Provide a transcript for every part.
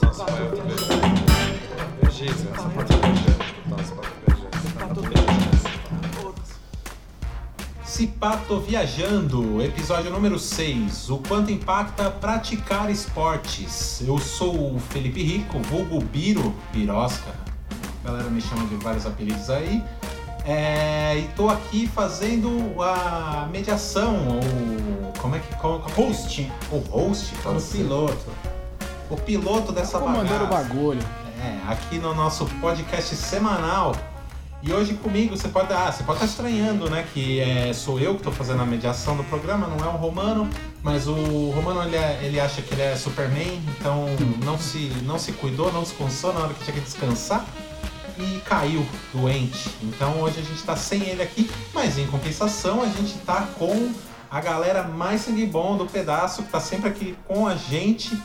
Só se vai outra viajando. Cipato episódio número 6. O quanto impacta praticar esportes. Eu sou o Felipe Rico, vulgo Biro, Birosca. A galera me chama de vários apelidos aí. É, e tô aqui fazendo a mediação, ou como é que... Como, como- Host. O host, O piloto. O piloto dessa Comandando o bagulho. É, aqui no nosso podcast semanal. E hoje comigo você pode, ah, você pode estar estranhando, né, que é, sou eu que estou fazendo a mediação do programa, não é o Romano, mas o Romano ele, é- ele acha que ele é Superman, então não se não se cuidou, não descansou na hora que tinha que descansar e caiu doente. Então hoje a gente está sem ele aqui, mas em compensação a gente tá com a galera mais sangue bom do pedaço que tá sempre aqui com a gente.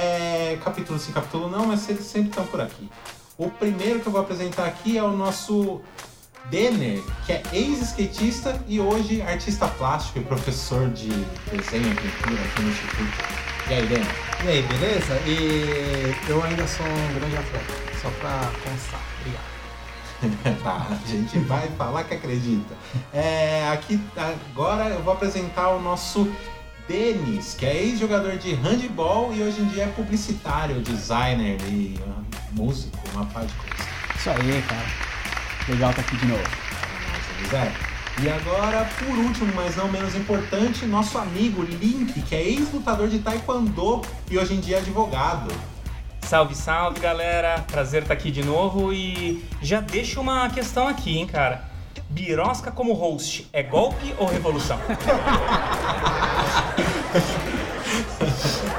É, capítulo sim, capítulo não, mas eles sempre estão por aqui. O primeiro que eu vou apresentar aqui é o nosso Denner, que é ex-skatista e hoje artista plástico e professor de desenho e pintura aqui no Instituto. E aí, Denner? E aí, beleza? E eu ainda sou um grande atleta, só pra constar. Obrigado. tá, a gente vai falar que acredita. É, aqui agora eu vou apresentar o nosso Denis, que é ex-jogador de handball e hoje em dia é publicitário, designer e ah, músico, uma par de coisas. Isso aí, cara. Legal tá aqui de novo. Mas, Zé. E agora, por último, mas não menos importante, nosso amigo Link, que é ex-lutador de taekwondo e hoje em dia é advogado. Salve, salve, galera. Prazer estar aqui de novo e já deixo uma questão aqui, hein, cara. Birosca como host é golpe ou revolução?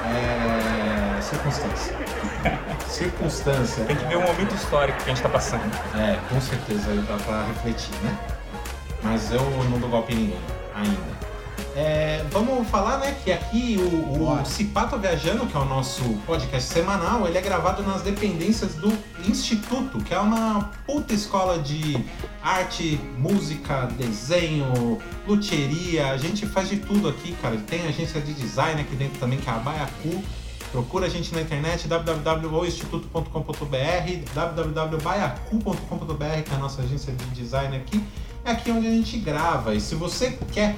É. circunstância. circunstância. Tem que ver o momento histórico que a gente tá passando. É, com certeza dá pra refletir, né? Mas eu não dou golpe em ninguém, ainda. É, vamos falar, né, que aqui o, o. Cipato Viajando, que é o nosso podcast semanal, ele é gravado nas dependências do Instituto, que é uma puta escola de arte, música, desenho, luthieria, a gente faz de tudo aqui, cara. Tem agência de design aqui dentro também, que é a Baiacu. Procura a gente na internet, www.instituto.com.br, www.baiacu.com.br, que é a nossa agência de design aqui. É aqui onde a gente grava. E se você quer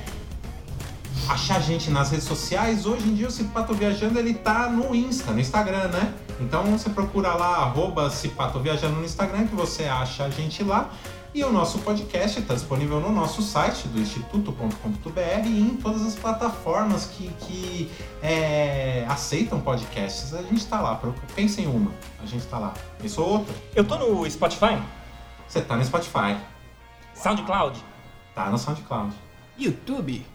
achar a gente nas redes sociais, hoje em dia o Cipato Viajando ele tá no Insta, no Instagram, né? Então você procura lá, arroba Cipato Viajando no Instagram, que você acha a gente lá. E o nosso podcast está disponível no nosso site do instituto.com.br e em todas as plataformas que, que é, aceitam podcasts. A gente está lá, procura- pensa em uma, a gente está lá. Isso ou outra. Eu tô no Spotify, Você tá no Spotify, SoundCloud. tá no SoundCloud. YouTube.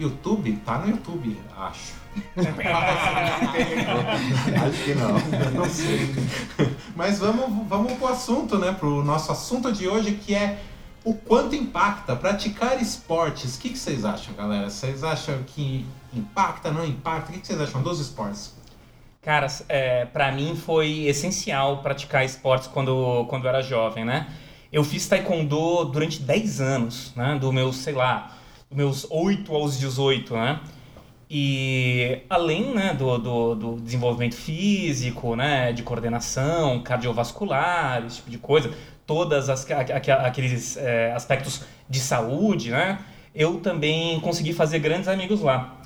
YouTube? Tá no YouTube, acho. acho que não. Não sei. Mas vamos, vamos pro assunto, né? Pro nosso assunto de hoje, que é o quanto impacta praticar esportes. O que, que vocês acham, galera? Vocês acham que impacta, não impacta? O que, que vocês acham dos esportes? Cara, é, para mim foi essencial praticar esportes quando, quando eu era jovem, né? Eu fiz taekwondo durante 10 anos, né? Do meus, sei lá, meus 8 aos 18, né? E além né, do, do, do desenvolvimento físico, né, de coordenação, cardiovascular, esse tipo de coisa, todas as, aqu- aqu- aqueles é, aspectos de saúde, né, eu também consegui fazer grandes amigos lá.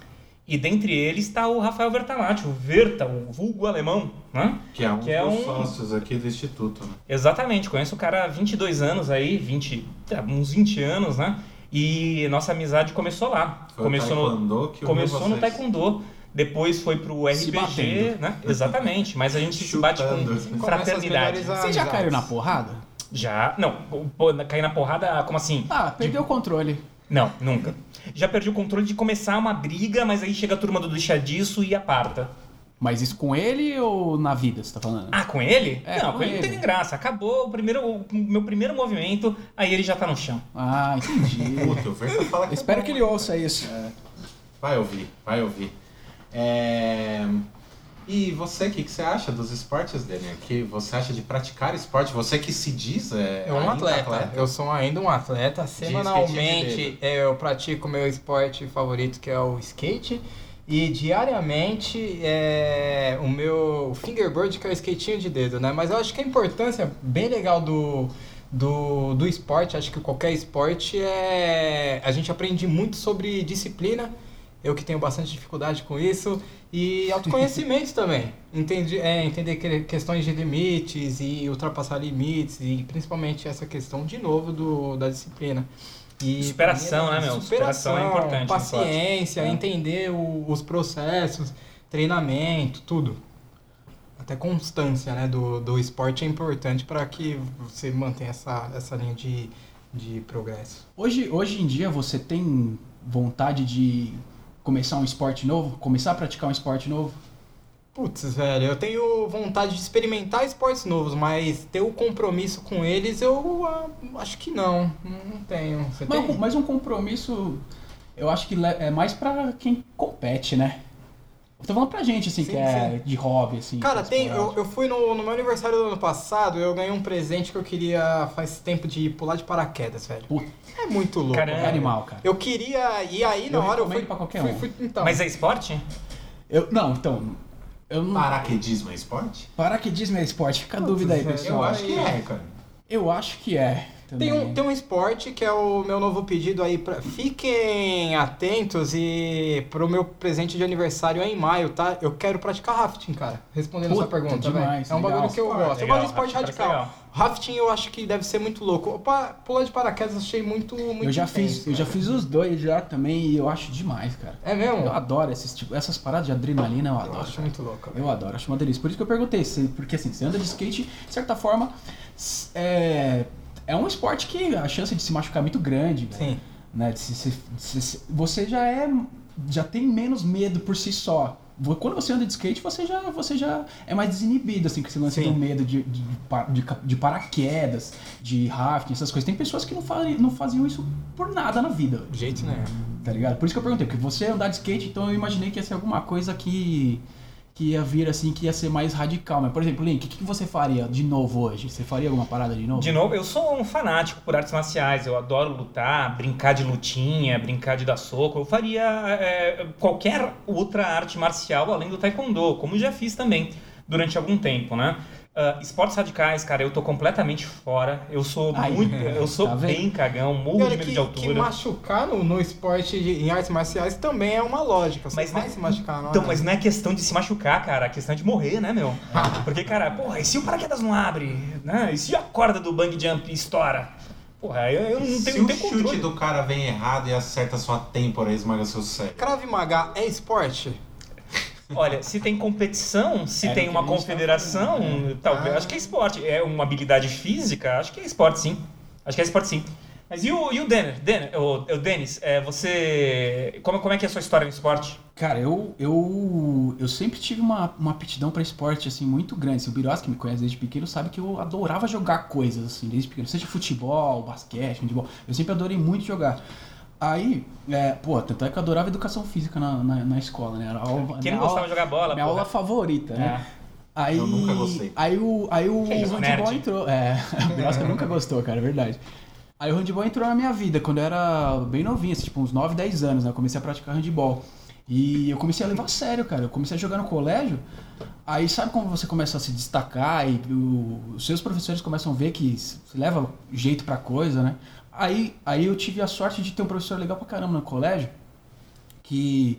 E dentre eles está o Rafael Vertalati, o Verta, o vulgo alemão, né? Que é um Que é dos um- sócios aqui do Instituto, né? Exatamente, conheço o cara há 22 anos aí, 20, é, uns 20 anos, né? E nossa amizade começou lá. Foi começou no, Taekwondo que começou no. Taekwondo, depois foi pro RPG, né? Exatamente, mas a gente se bate com fraternidade. Vocês já caíram na porrada? Já, não, cair na porrada, como assim? Ah, perdeu o controle. Não, nunca. Já perdi o controle de começar uma briga, mas aí chega a turma do deixa disso e aparta. Mas isso com ele ou na vida, você tá falando? Ah, com ele? É, não, com com ele não tem nem graça. Acabou o, primeiro, o meu primeiro movimento, aí ele já tá no chão. Ah, entendi. Puta, o Verta fala que é Espero que ele ouça isso. Vai ouvir, vai ouvir. É, E você, o que, que você acha dos esportes dele? Que você acha de praticar esporte? Você que se diz é, É um ainda atleta. Eu sou ainda um atleta. skate de Semanalmente eu pratico meu esporte favorito, que é o skate. E diariamente é, o meu fingerboard que é o skatinho de dedo, né? Mas eu acho que a importância bem legal do, do, do esporte, acho que qualquer esporte é. A gente aprende muito sobre disciplina. Eu que tenho bastante dificuldade com isso. E autoconhecimento também. Entendi, é, entender que- questões de limites e ultrapassar limites. E principalmente essa questão, de novo, do, da disciplina. E Superação, né, meu? Superação é importante Paciência. É. entender o- os processos, treinamento, tudo. Até constância né, do, do esporte é importante para que você mantenha essa, essa linha de, de progresso. Hoje, hoje em dia você tem vontade de começar um esporte novo? Começar a praticar um esporte novo? Putz, velho, eu tenho vontade de experimentar esportes novos, mas ter o compromisso com eles eu ah, acho que não. Não tenho. Você Mas, tem? mas um compromisso, eu acho que é mais pra quem compete, né? Eu tô falando pra gente, assim, Sim, que é de hobby, assim. Cara, tem, eu, eu fui no, no meu aniversário do ano passado, eu ganhei um presente que eu queria faz tempo de pular de paraquedas, velho. Puta, É muito louco. Caramba. é animal, cara. Eu queria, e aí na Eu hora eu fui. pra qualquer fui- um. fui- então, Mas é esporte? Eu, não, então. Eu não. Paraquedismo é esporte? Paraquedismo é esporte? Fica a dúvida aí, velho, pessoal. Eu acho que é, cara. Eu acho que é. Tem um, tem um esporte que é o meu novo pedido aí pra. Fiquem atentos e pro meu presente de aniversário é em maio, tá? Eu quero praticar rafting, cara. Respondendo a sua Puta, pergunta, demais. É um legal. bagulho que eu Esporte, gosto. Eu legal, gosto de esporte radical. legal. Rafting eu acho que deve ser muito louco. Opa, pular de paraquedas eu achei muito, muito Eu já intenso, fiz, eu já cara. fiz os dois já também e eu acho demais, cara. É mesmo? Eu adoro esses tipo, essas paradas de adrenalina, eu Eu adoro. acho muito louco. velho. Eu adoro, acho uma delícia. Por isso que eu perguntei, porque assim, você anda de skate, de certa forma, é, é um esporte que a chance de se machucar é muito grande. Sim. Né? De se- se- se- se- você já é. já tem menos medo por si só. Quando você anda de skate, você já, você já é mais desinibido, assim, com esse lance Sim. do medo de, de, de de paraquedas, de rafting, essas coisas. Tem pessoas que não, fazem, não faziam isso por nada na vida, De jeito nenhum. tá ligado? Por isso que eu perguntei, porque você andar de skate, então eu imaginei que ia ser alguma coisa que, que ia vir assim, que ia ser mais radical. Mas, por exemplo, Link, o que, que você faria de novo hoje? Você faria alguma parada de novo? De novo, eu sou um fanático por artes marciais. Eu adoro lutar, brincar de lutinha, brincar de dar soco. Eu faria é, qualquer outra arte marcial além do taekwondo, como já fiz também durante algum tempo, né? Ah, esportes radicais, cara, eu tô completamente fora. Eu sou Ai, muito, eu sou tá bem cagão, morro de olha medo que, de que altura. machucar no, no esporte, de- em artes marciais, também é uma lógica. Mas vai não- se machucar, não Então, é? mas não é questão de se machucar, cara. É questão de morrer, né, meu? Porque, cara, porra, e se o paraquedas não abre? Né? E se a corda do bang jump estoura? Porra, eu, eu não tenho, Se o tenho chute controle. do cara vem errado e acerta sua têmpora e esmaga seu cérebro. Krav Maga é esporte? Olha, se tem competição, se Era tem uma gente confederação, falando, talvez. Ah. Acho que é esporte. É uma habilidade física? Acho que é esporte, sim. Acho que é esporte, sim. Mas e o, e o Denner? Denner o, o Denis, é, você. Como, como é que é a sua história no esporte? Cara, eu, eu, eu sempre tive uma, uma aptidão pra esporte, assim, muito grande. Se o Biros, que me conhece desde pequeno, sabe que eu adorava jogar coisas, assim, desde pequeno. Seja futebol, basquete, handebol. Eu sempre adorei muito jogar. Aí, é, pô, tanto é que eu adorava educação física na, na, na escola, né? Era a aula, Quem não gostava aula- de jogar bola? Minha porra? aula favorita, né? Aí, Eu nunca gostei. Aí o, aí o isso, handball nerd. entrou. É, o Birosca nunca gostou, cara, é verdade. Aí o handball entrou na minha vida quando eu era bem novinho, assim, tipo uns 9, 10 anos, né? Eu comecei a praticar handball. E eu comecei a levar a sério, cara. Eu comecei a jogar no colégio. Aí sabe como você começa a se destacar e o- os seus professores começam a ver que você leva jeito pra coisa, né? Aí, aí eu tive a sorte de ter um professor legal pra caramba no colégio que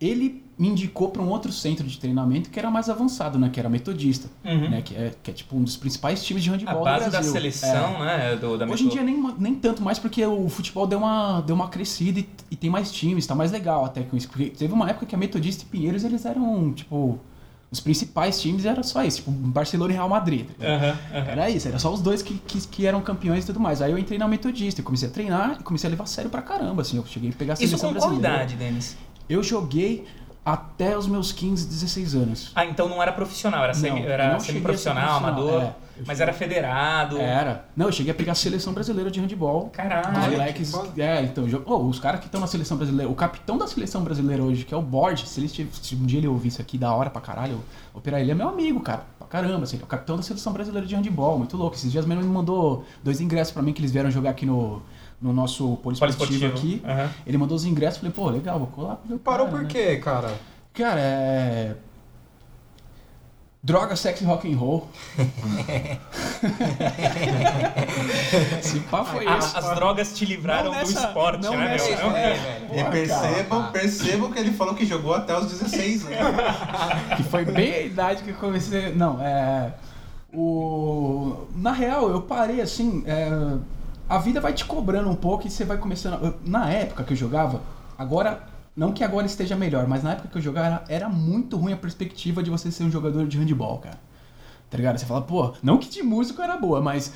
ele me indicou para um outro centro de treinamento que era mais avançado, né? Que era metodista, Uhum. né? Que é, que é tipo um dos principais times de A handball base do da seleção, né? Do, da É. Hoje em dia nem, nem tanto mais porque o futebol deu uma, deu uma crescida e, e tem mais times, tá mais legal até com isso. Porque teve uma época que a Metodista e Pinheiros eles eram, tipo, os principais times era só isso, tipo Barcelona e Real Madrid. Aham, aham. Era isso, era só os dois que, que, que eram campeões e tudo mais. Aí eu entrei na Metodista, eu comecei a treinar e comecei a levar a sério pra caramba, assim. Eu cheguei a pegar a Isso com qual idade, Denis? Eu joguei até os meus 15, 16 anos. Ah, então não era profissional, era, semi, Não, era semi-profissional, profissional, amador, é. Mas era federado. Era. Não, eu cheguei a pegar a seleção brasileira de handball. Os Caralho. moleques. que foda. É, então, oh, os caras que estão na seleção brasileira. O capitão da seleção brasileira hoje, que é o Borges, se, ele, se um dia ele ouvir isso aqui da hora pra caralho, o ele é meu amigo, cara. Pra caramba, assim, ele é o capitão da seleção brasileira de handball, muito louco. Esses dias mesmo ele me mandou dois ingressos pra mim que eles vieram jogar aqui no, no nosso poliesportivo Poliesportivo. aqui. Aham. Ele mandou os ingressos, falei, pô, legal, vou colar pro meu Parou cara, por né? quê, cara? Cara, é. Droga, sexo e rock and roll. Esse pá foi A- esse. as drogas te livraram Não do nessa- esporte, não né, nessa- meu? É, velho. E percebam, percebam que ele falou que jogou até os 16 anos. Que foi bem a idade que eu comecei. Não, é. O. Na real, eu parei assim. é, A vida vai te cobrando um pouco e você vai começando. Na época que eu jogava, agora. Não que agora esteja melhor, mas na época que eu jogava era, era muito ruim a perspectiva de você ser um jogador de handball, cara. Tá ligado? Você fala, pô, não que de músico era boa, mas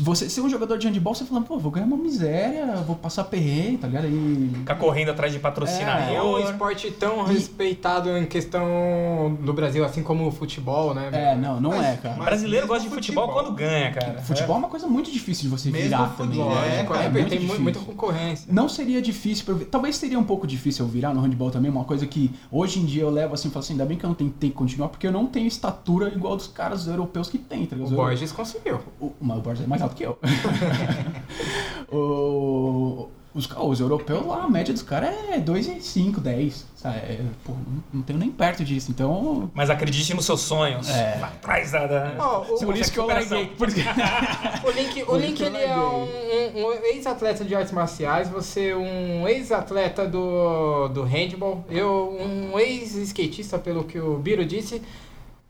você ser um jogador de handball, você fala, pô, vou ganhar uma miséria, vou passar perrengue, tá ligado? E Ficar correndo atrás de patrocinador. É um esporte tão respeitado em questão do Brasil, assim como o futebol, né? É, não, não é, cara. O brasileiro Mas gosta de futebol, futebol- quando ganha, cara. Futebol é uma coisa muito difícil de você Mesmo virar futebol, também. né? é, Lógico, cara, é, muito tem difícil. muita concorrência. Não seria difícil pra. Talvez seria um pouco difícil eu virar no handball também, uma coisa que hoje em dia eu levo assim, falo assim, ainda bem que eu não tentei continuar, porque eu não tenho estatura igual dos caras europeus que tem, tá O? Borges conseguiu. O, mas o Borges é mais alto que eu. o, os, os europeus lá, a média dos caras é 2,5, 10. Sabe? É, pô, não, não tenho nem perto disso. Então. Mas acredite nos seus sonhos. É. Vai atrás da... da... Ó, o- Por isso que eu larguei. Por isso que- O Link, o Link ele é um, um- um ex-atleta de artes marciais, você um ex-atleta do, do handball, eu um ex-skatista, pelo que o Biro disse.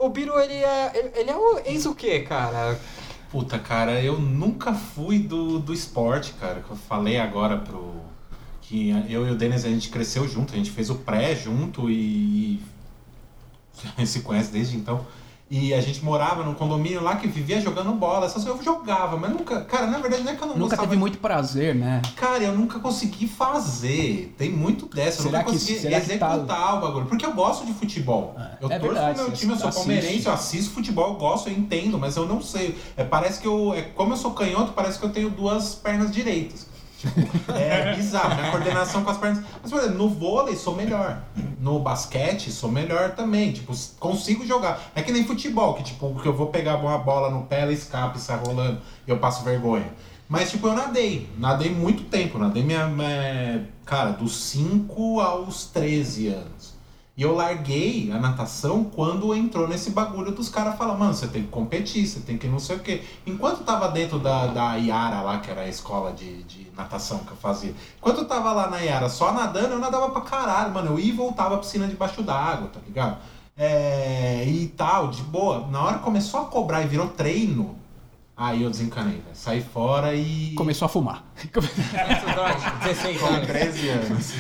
O Biro, ele é, ele, é o ex o quê, cara? Puta, cara, eu nunca fui do, do esporte, cara. Que eu falei agora pro. Que eu e o Denis a gente cresceu junto, a gente fez o pré junto e. e se conhece desde então. E a gente morava num condomínio lá que vivia jogando bola. Essas coisas eu jogava, mas nunca. Cara, na verdade não é que eu não Nunca teve muito prazer, né? Cara, eu nunca consegui fazer. Tem muito dessa. Eu Será nunca que- consegui tá- executar o bagulho. Porque eu gosto de futebol. eu é torço verdade, pro meu time, eu sou assiste. palmeirense, eu assisto futebol, eu gosto, eu entendo, mas eu não sei. É, parece que eu. É, como eu sou canhoto, parece que eu tenho duas pernas direitas. Tipo, é bizarro, minha coordenação com as pernas. Mas, por exemplo, no vôlei sou melhor. No basquete sou melhor também. Tipo, consigo jogar. É que nem futebol, que tipo, que eu vou pegar uma bola no pé, ela escapa e sai rolando e eu passo vergonha. Mas, tipo, eu nadei. Nadei muito tempo. Nadei minha. minha- cara, dos 5 aos 13 anos. E eu larguei a natação quando entrou nesse bagulho dos caras falando, mano, você tem que competir, você tem que não sei o quê. Enquanto eu tava dentro da, da Iara lá, que era a escola de, de natação que eu fazia, enquanto eu tava lá na Iara só nadando, eu nadava pra caralho, mano. Eu ia e voltava à piscina debaixo d'água, tá ligado? É, e tal, de boa. Na hora começou a cobrar e virou treino, aí eu desencanei, velho. Saí fora e. Começou a fumar. 16 Com anos. 13 anos.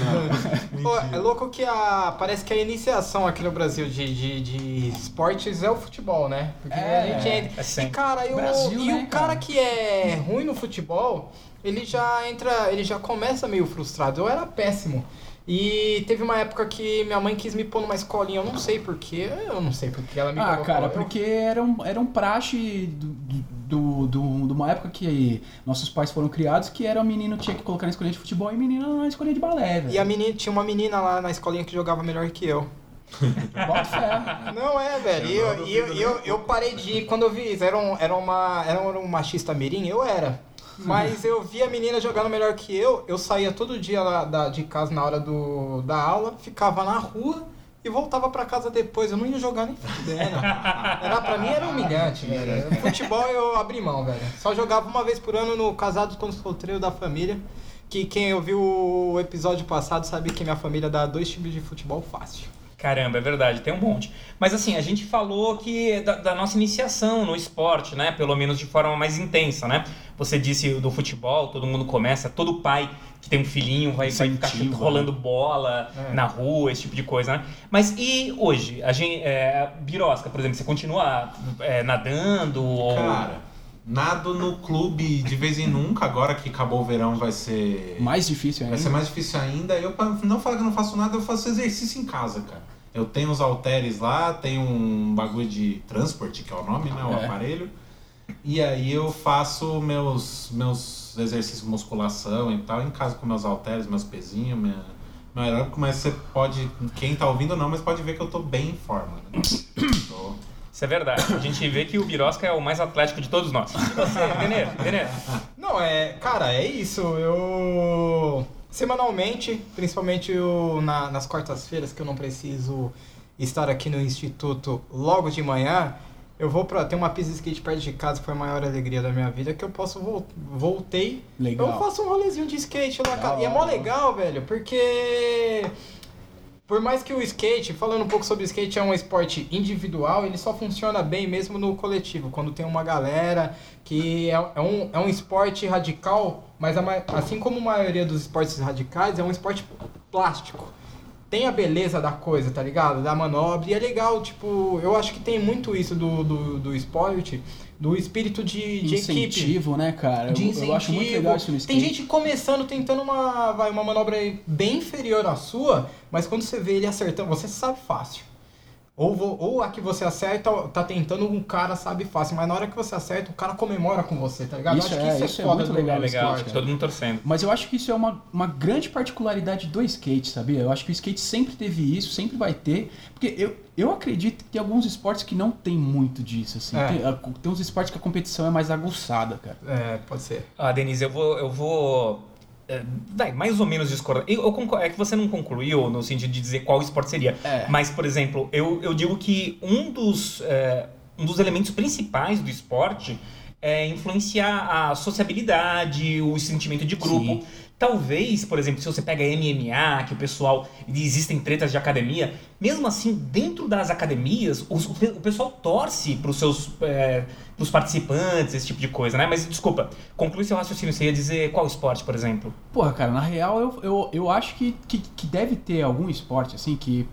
Pô, é louco que a. Parece que a iniciação aqui no Brasil de, de, de esportes é o futebol, né? Porque É, a gente entra. é e, sempre. cara, e o, Brasil, e né, o cara cara? que é ruim no futebol, ele já entra. Ele já começa meio frustrado. Eu era péssimo. E teve uma época que minha mãe quis me pôr numa escolinha, eu não sei porquê, eu não sei porque ela me Ah, colocou. cara, Eu- porque era um, era um praxe do, do, do- de uma época que nossos pais foram criados que era o menino tinha que colocar na escolinha de futebol e menina na escolinha de balé, velho. E a menina, tinha uma menina lá na escolinha que jogava melhor que eu. Bota fé. Não é, velho. E eu, e eu, e eu, eu parei de ir quando eu vi isso. Era um, era uma, era um machista mirim? Eu era. Mas eu vi a menina jogando melhor que eu. Eu saía todo dia lá da, de casa na hora do, da aula, ficava na rua e voltava pra casa depois. Eu não ia jogar nem fudendo. Era, pra mim era humilhante, velho. Futebol eu abri mão, velho. Só jogava uma vez por ano no Casados com Solteiro da Família. Que quem ouviu o episódio passado sabe que minha família dá dois times de futebol fácil. Caramba, é verdade, tem um monte. Mas assim, a gente falou que da, da nossa iniciação no esporte, né? Pelo menos de forma mais intensa, né? Você disse do futebol, todo mundo começa, todo pai que tem um filhinho vai, vai ficar Incentiva, rolando bola É. na rua, esse tipo de coisa, né? Mas e hoje? A gente, é, Birosca, por exemplo, você continua é, nadando? Ou... Nado no clube de vez em nunca, agora que acabou o verão vai ser. Mais difícil Vai ainda. ser mais difícil ainda. Eu, pra não falar que eu não faço nada, eu faço exercício em casa, cara. Eu tenho os halteres lá, tenho um bagulho de transporte, que é o nome, né? O É. aparelho. E aí eu faço meus, meus exercícios de musculação e tal, em casa com meus halteres, meus pezinhos, minha, meu aeróbico, mas você pode. Quem tá ouvindo não, mas pode ver que eu tô bem em forma, né? Tô- Isso é verdade. A gente vê que o Birosca é o mais atlético de todos nós. E você, Denê? Denê? Não, é, cara, é isso. Eu semanalmente, principalmente eu, na- nas quartas-feiras que eu não preciso estar aqui no instituto logo de manhã, eu vou pra ter uma pista de skate perto de casa, que foi a maior alegria da minha vida, que eu posso vol voltei. Legal. Eu faço um rolezinho de skate lá, cara. E é mó legal, velho, porque por mais que o skate, falando um pouco sobre o skate, é um esporte individual, ele só funciona bem mesmo no coletivo, quando tem uma galera que é, é um, é um esporte radical, mas a assim como a maioria dos esportes radicais, é um esporte plástico. Tem a beleza da coisa, tá ligado? Da manobra, e é legal, tipo, eu acho que tem muito isso do, do, do esporte, do espírito de, de equipe Incentivo, né, cara? Eu- de eu, incentivo. acho muito legal isso no skate. Tem gente começando tentando uma, vai, uma manobra bem inferior à sua, mas quando você vê ele acertando, você sabe fácil. Ou, ou a que você acerta, tá tentando, um cara sabe fácil, mas na hora que você acerta, o cara comemora com você, tá ligado? Eu Isso acho é- que isso é, isso é foda muito legal É no legal, esporte, cara. todo mundo torcendo. Mas eu acho que isso é uma, uma grande particularidade do skate, sabia? Eu acho que o skate sempre teve isso, sempre vai ter. Porque eu, eu acredito que tem alguns esportes que não tem muito disso, assim. É. Tem, tem uns esportes que a competição é mais aguçada, cara. É, pode ser. Ah, Denise, eu vou. Eu vou é, vai, mais ou menos discordar. Eu, eu é que você não concluiu no sentido de dizer qual esporte seria. É. Mas, por exemplo, eu, eu digo que um dos, é, um dos elementos principais do esporte é influenciar a sociabilidade, o sentimento de grupo. Sim. Talvez, por exemplo, se você pega MMA, que o pessoal. Existem tretas de academia, mesmo assim, dentro das academias, o, o pessoal torce para os seus. É, pros participantes, esse tipo de coisa, né? Mas desculpa, conclui seu raciocínio. Você ia dizer qual esporte, por exemplo? Porra, cara, na real eu, eu, eu acho que, que, que deve ter algum esporte, assim, que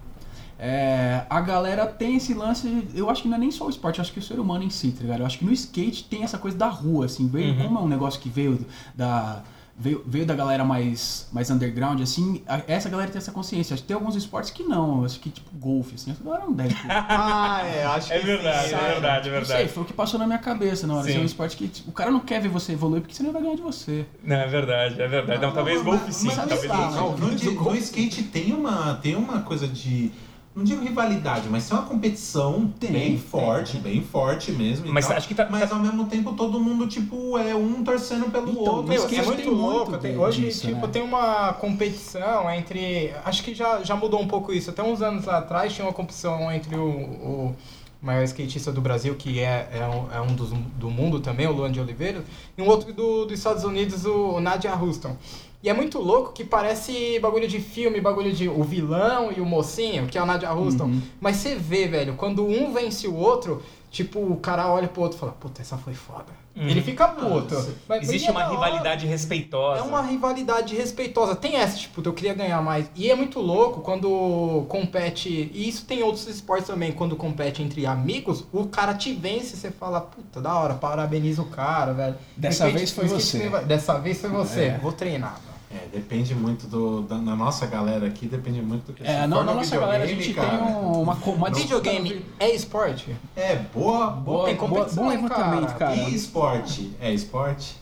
é, a galera tem esse lance. Eu acho que não é nem só o esporte, eu acho que o ser humano em si, tá ligado? Eu acho que no skate tem essa coisa da rua, assim, veio, Uhum. como é um negócio que veio da. Veio, veio da galera mais, mais underground, assim, a- essa galera tem essa consciência. Acho que tem alguns esportes que não, acho que tipo golfe, assim, essa galera não deve. Ah, é, acho É verdade, é verdade, é Não sei, verdade. foi o que passou na minha cabeça na hora. Sim. Assim, é um esporte que tipo, o cara não quer ver você evoluir porque senão ele vai ganhar de você. Não, é verdade, é verdade. Não, talvez golfe sim, mas talvez no golfe. no, di- no skate tem uma, tem uma coisa de. Não digo rivalidade, mas tem uma competição Tem, bem tem. forte, bem forte mesmo. Mas tal. acho que tá- Mas tá- ao mesmo tempo todo mundo, tipo, é um torcendo pelo Então, outro. Meu, skate é muito louco. tem- hoje, disso, tipo, né? tem uma competição entre. Acho que já, já mudou um pouco isso. Até uns anos atrás tinha uma competição entre o, o maior skatista do Brasil, que é, é, um, é um dos do mundo também, o Luan de Oliveira, e um outro do, dos Estados Unidos, o Nadia Houston. E é muito louco que parece bagulho de filme, bagulho de o vilão e o mocinho, que é o Nadia Houston. Uhum. Mas você vê, velho, quando um vence o outro, tipo, o cara olha pro outro e fala, puta, essa foi foda. Uhum. Ele fica puto. Mas- Existe e é uma da hora. rivalidade respeitosa. É uma rivalidade respeitosa. Tem essa, tipo, eu queria ganhar mais. E é muito louco quando compete. E isso tem outros esportes também. Quando compete entre amigos, o cara te vence e você fala, puta, da hora, parabeniza o cara, velho. Dessa No skate- vez foi skate você. vai- Dessa vez foi você. É. Vou treinar. É, depende muito do. Da, na nossa galera aqui, depende muito do que É, se na, nossa galera a gente cara, tem um- uma, uma Videogame é esporte? É, boa. Boa, Tem boa, competição, bom levantamento, cara. cara. E esporte? É esporte?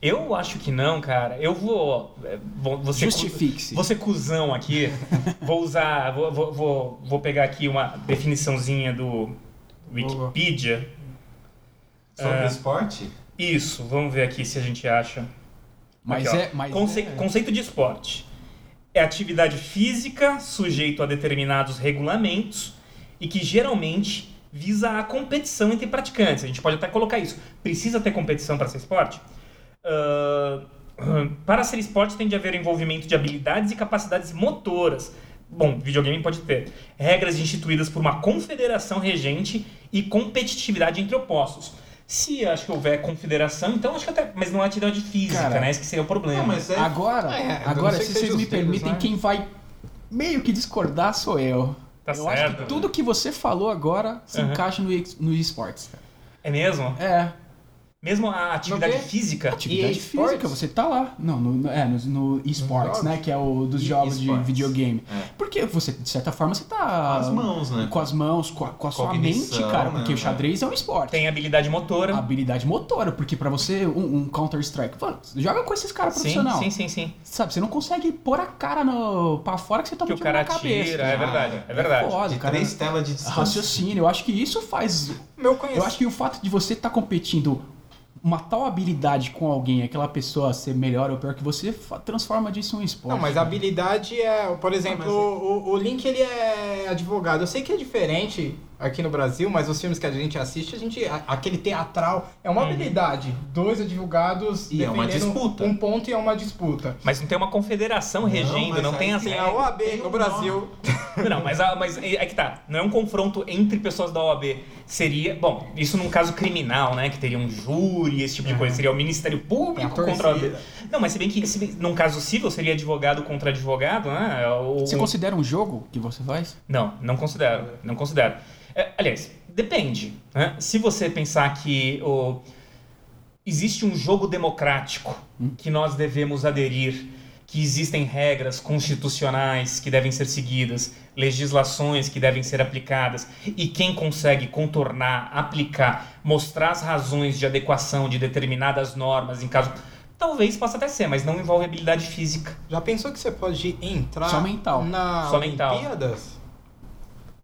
Eu acho que não, cara. Eu vou. é, você Justifique-se. Você cuzão aqui. vou usar. Vou, vou, vou, pegar aqui uma definiçãozinha do Wikipedia. Sobre É. esporte? Isso, vamos ver aqui se a gente acha. Mas Aqui, é. Mas Conce- é- Conceito de esporte. É atividade física sujeito a determinados regulamentos e que geralmente visa a competição entre praticantes. A gente pode até colocar isso. Precisa ter competição para ser esporte? Ah, para ser esporte tem de haver envolvimento de habilidades e capacidades motoras. Bom, videogame pode ter. Regras instituídas por uma confederação regente e competitividade entre opostos. Se acho que houver confederação, então acho que até. Mas não é atividade física, Cara, né? Esse que seria o problema. Não, mas é. Agora, É, agora se vocês me permitem, né? quem vai meio que discordar sou eu. Tá eu acho certo. que tudo que você falou agora se Uhum. encaixa no, no esportes. cara. É mesmo? É, Mesmo a atividade física? atividade E esportes? física, você tá lá. Não, no, no- é, no, no esportes, jogos? né? Que é o dos E- jogos de videogame. É. Porque você, de certa forma, você tá. Com as mãos, né? Com as mãos, com a, com a sua mente, cara. Porque né, o xadrez é um esporte. Tem habilidade motora. Habilidade motora, porque pra você, um, um Counter-Strike, mano, joga com esses caras sim, profissional. sim, sim, sim. Sabe, você não consegue pôr a cara no, pra fora que você toma Que o cara na cabeça. atira, é verdade, é verdade. Foda, De cara. três telas de distância. Raciocínio, eu acho que isso faz. Meu conhecimento. Eu acho que o fato de você estar competindo uma tal habilidade com alguém, aquela pessoa ser melhor ou pior que você, transforma disso em um esporte. Não, mas a habilidade é, por exemplo, o, o Link ele é advogado. Eu sei que é diferente aqui no Brasil, mas os filmes que a gente assiste, a gente a- aquele teatral é uma Uhum. habilidade. Dois advogados E é uma defendendo disputa. um ponto e é uma disputa. Mas não tem uma confederação regendo, não aí tem as Tem a regras. OAB no Brasil. Não, mas, a- mas é é que tá. Não é um confronto entre pessoas da OAB. Seria. Bom, isso num caso criminal, né? Que teria um júri, esse tipo de coisa. Seria o Ministério a Público contra a OAB. Não, mas se bem que se bem- num caso civil seria advogado contra advogado, né? O- Você considera um jogo que você faz? Não, não considero. Não considero. Aliás, depende. Né? Se você pensar que o, existe um jogo democrático que nós devemos aderir, que existem regras constitucionais que devem ser seguidas, legislações que devem ser aplicadas, e quem consegue contornar, aplicar, mostrar as razões de adequação de determinadas normas em caso. Talvez possa até ser, mas não envolve habilidade física. Já pensou que você pode entrar Só mental. na Só mental. Olimpíadas?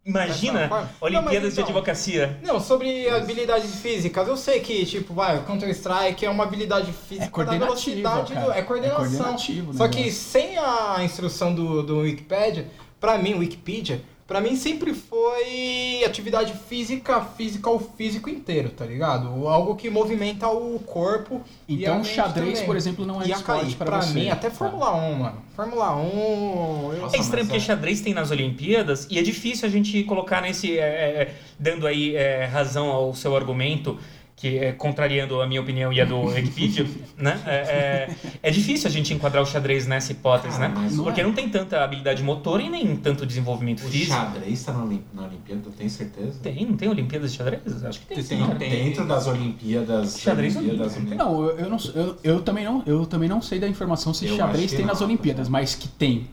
Imagina mas Olimpíadas de então- advocacia. Não, sobre habilidades físicas, eu sei que, tipo, vai, Counter-Strike é uma habilidade física É coordenativo, da velocidade cara. do. É coordenação. É coordenativo o Só que sem a instrução do, do Wikipedia, pra mim, Wikipedia, pra mim sempre foi atividade física, física o físico inteiro, tá ligado? Algo que movimenta o corpo. e a Então, xadrez, também. por exemplo, não é E a esporte pra pra você. mim, até Tá. Fórmula 1, mano. Fórmula 1. eu- Nossa, É estranho porque é- xadrez tem nas Olimpíadas e é difícil a gente colocar nesse. é, é, dando aí é, razão ao seu argumento, que é contrariando a minha opinião e a do Wikipedia, né? É, é, é difícil a gente enquadrar o xadrez nessa hipótese, Cara, né? não Porque é. não tem tanta habilidade motora e nem tanto desenvolvimento O físico. xadrez tá na, na Olimpíada, tu tem certeza? Tem, não tem Olimpíadas de xadrez? Acho que tem. Tem, sim, Não, cara. dentro das Olimpíadas. Xadrez Olimpíadas olímpico, Não, eu, eu não eu, eu também não eu também não sei da informação se Eu xadrez tem nas não. Olimpíadas, mas que tem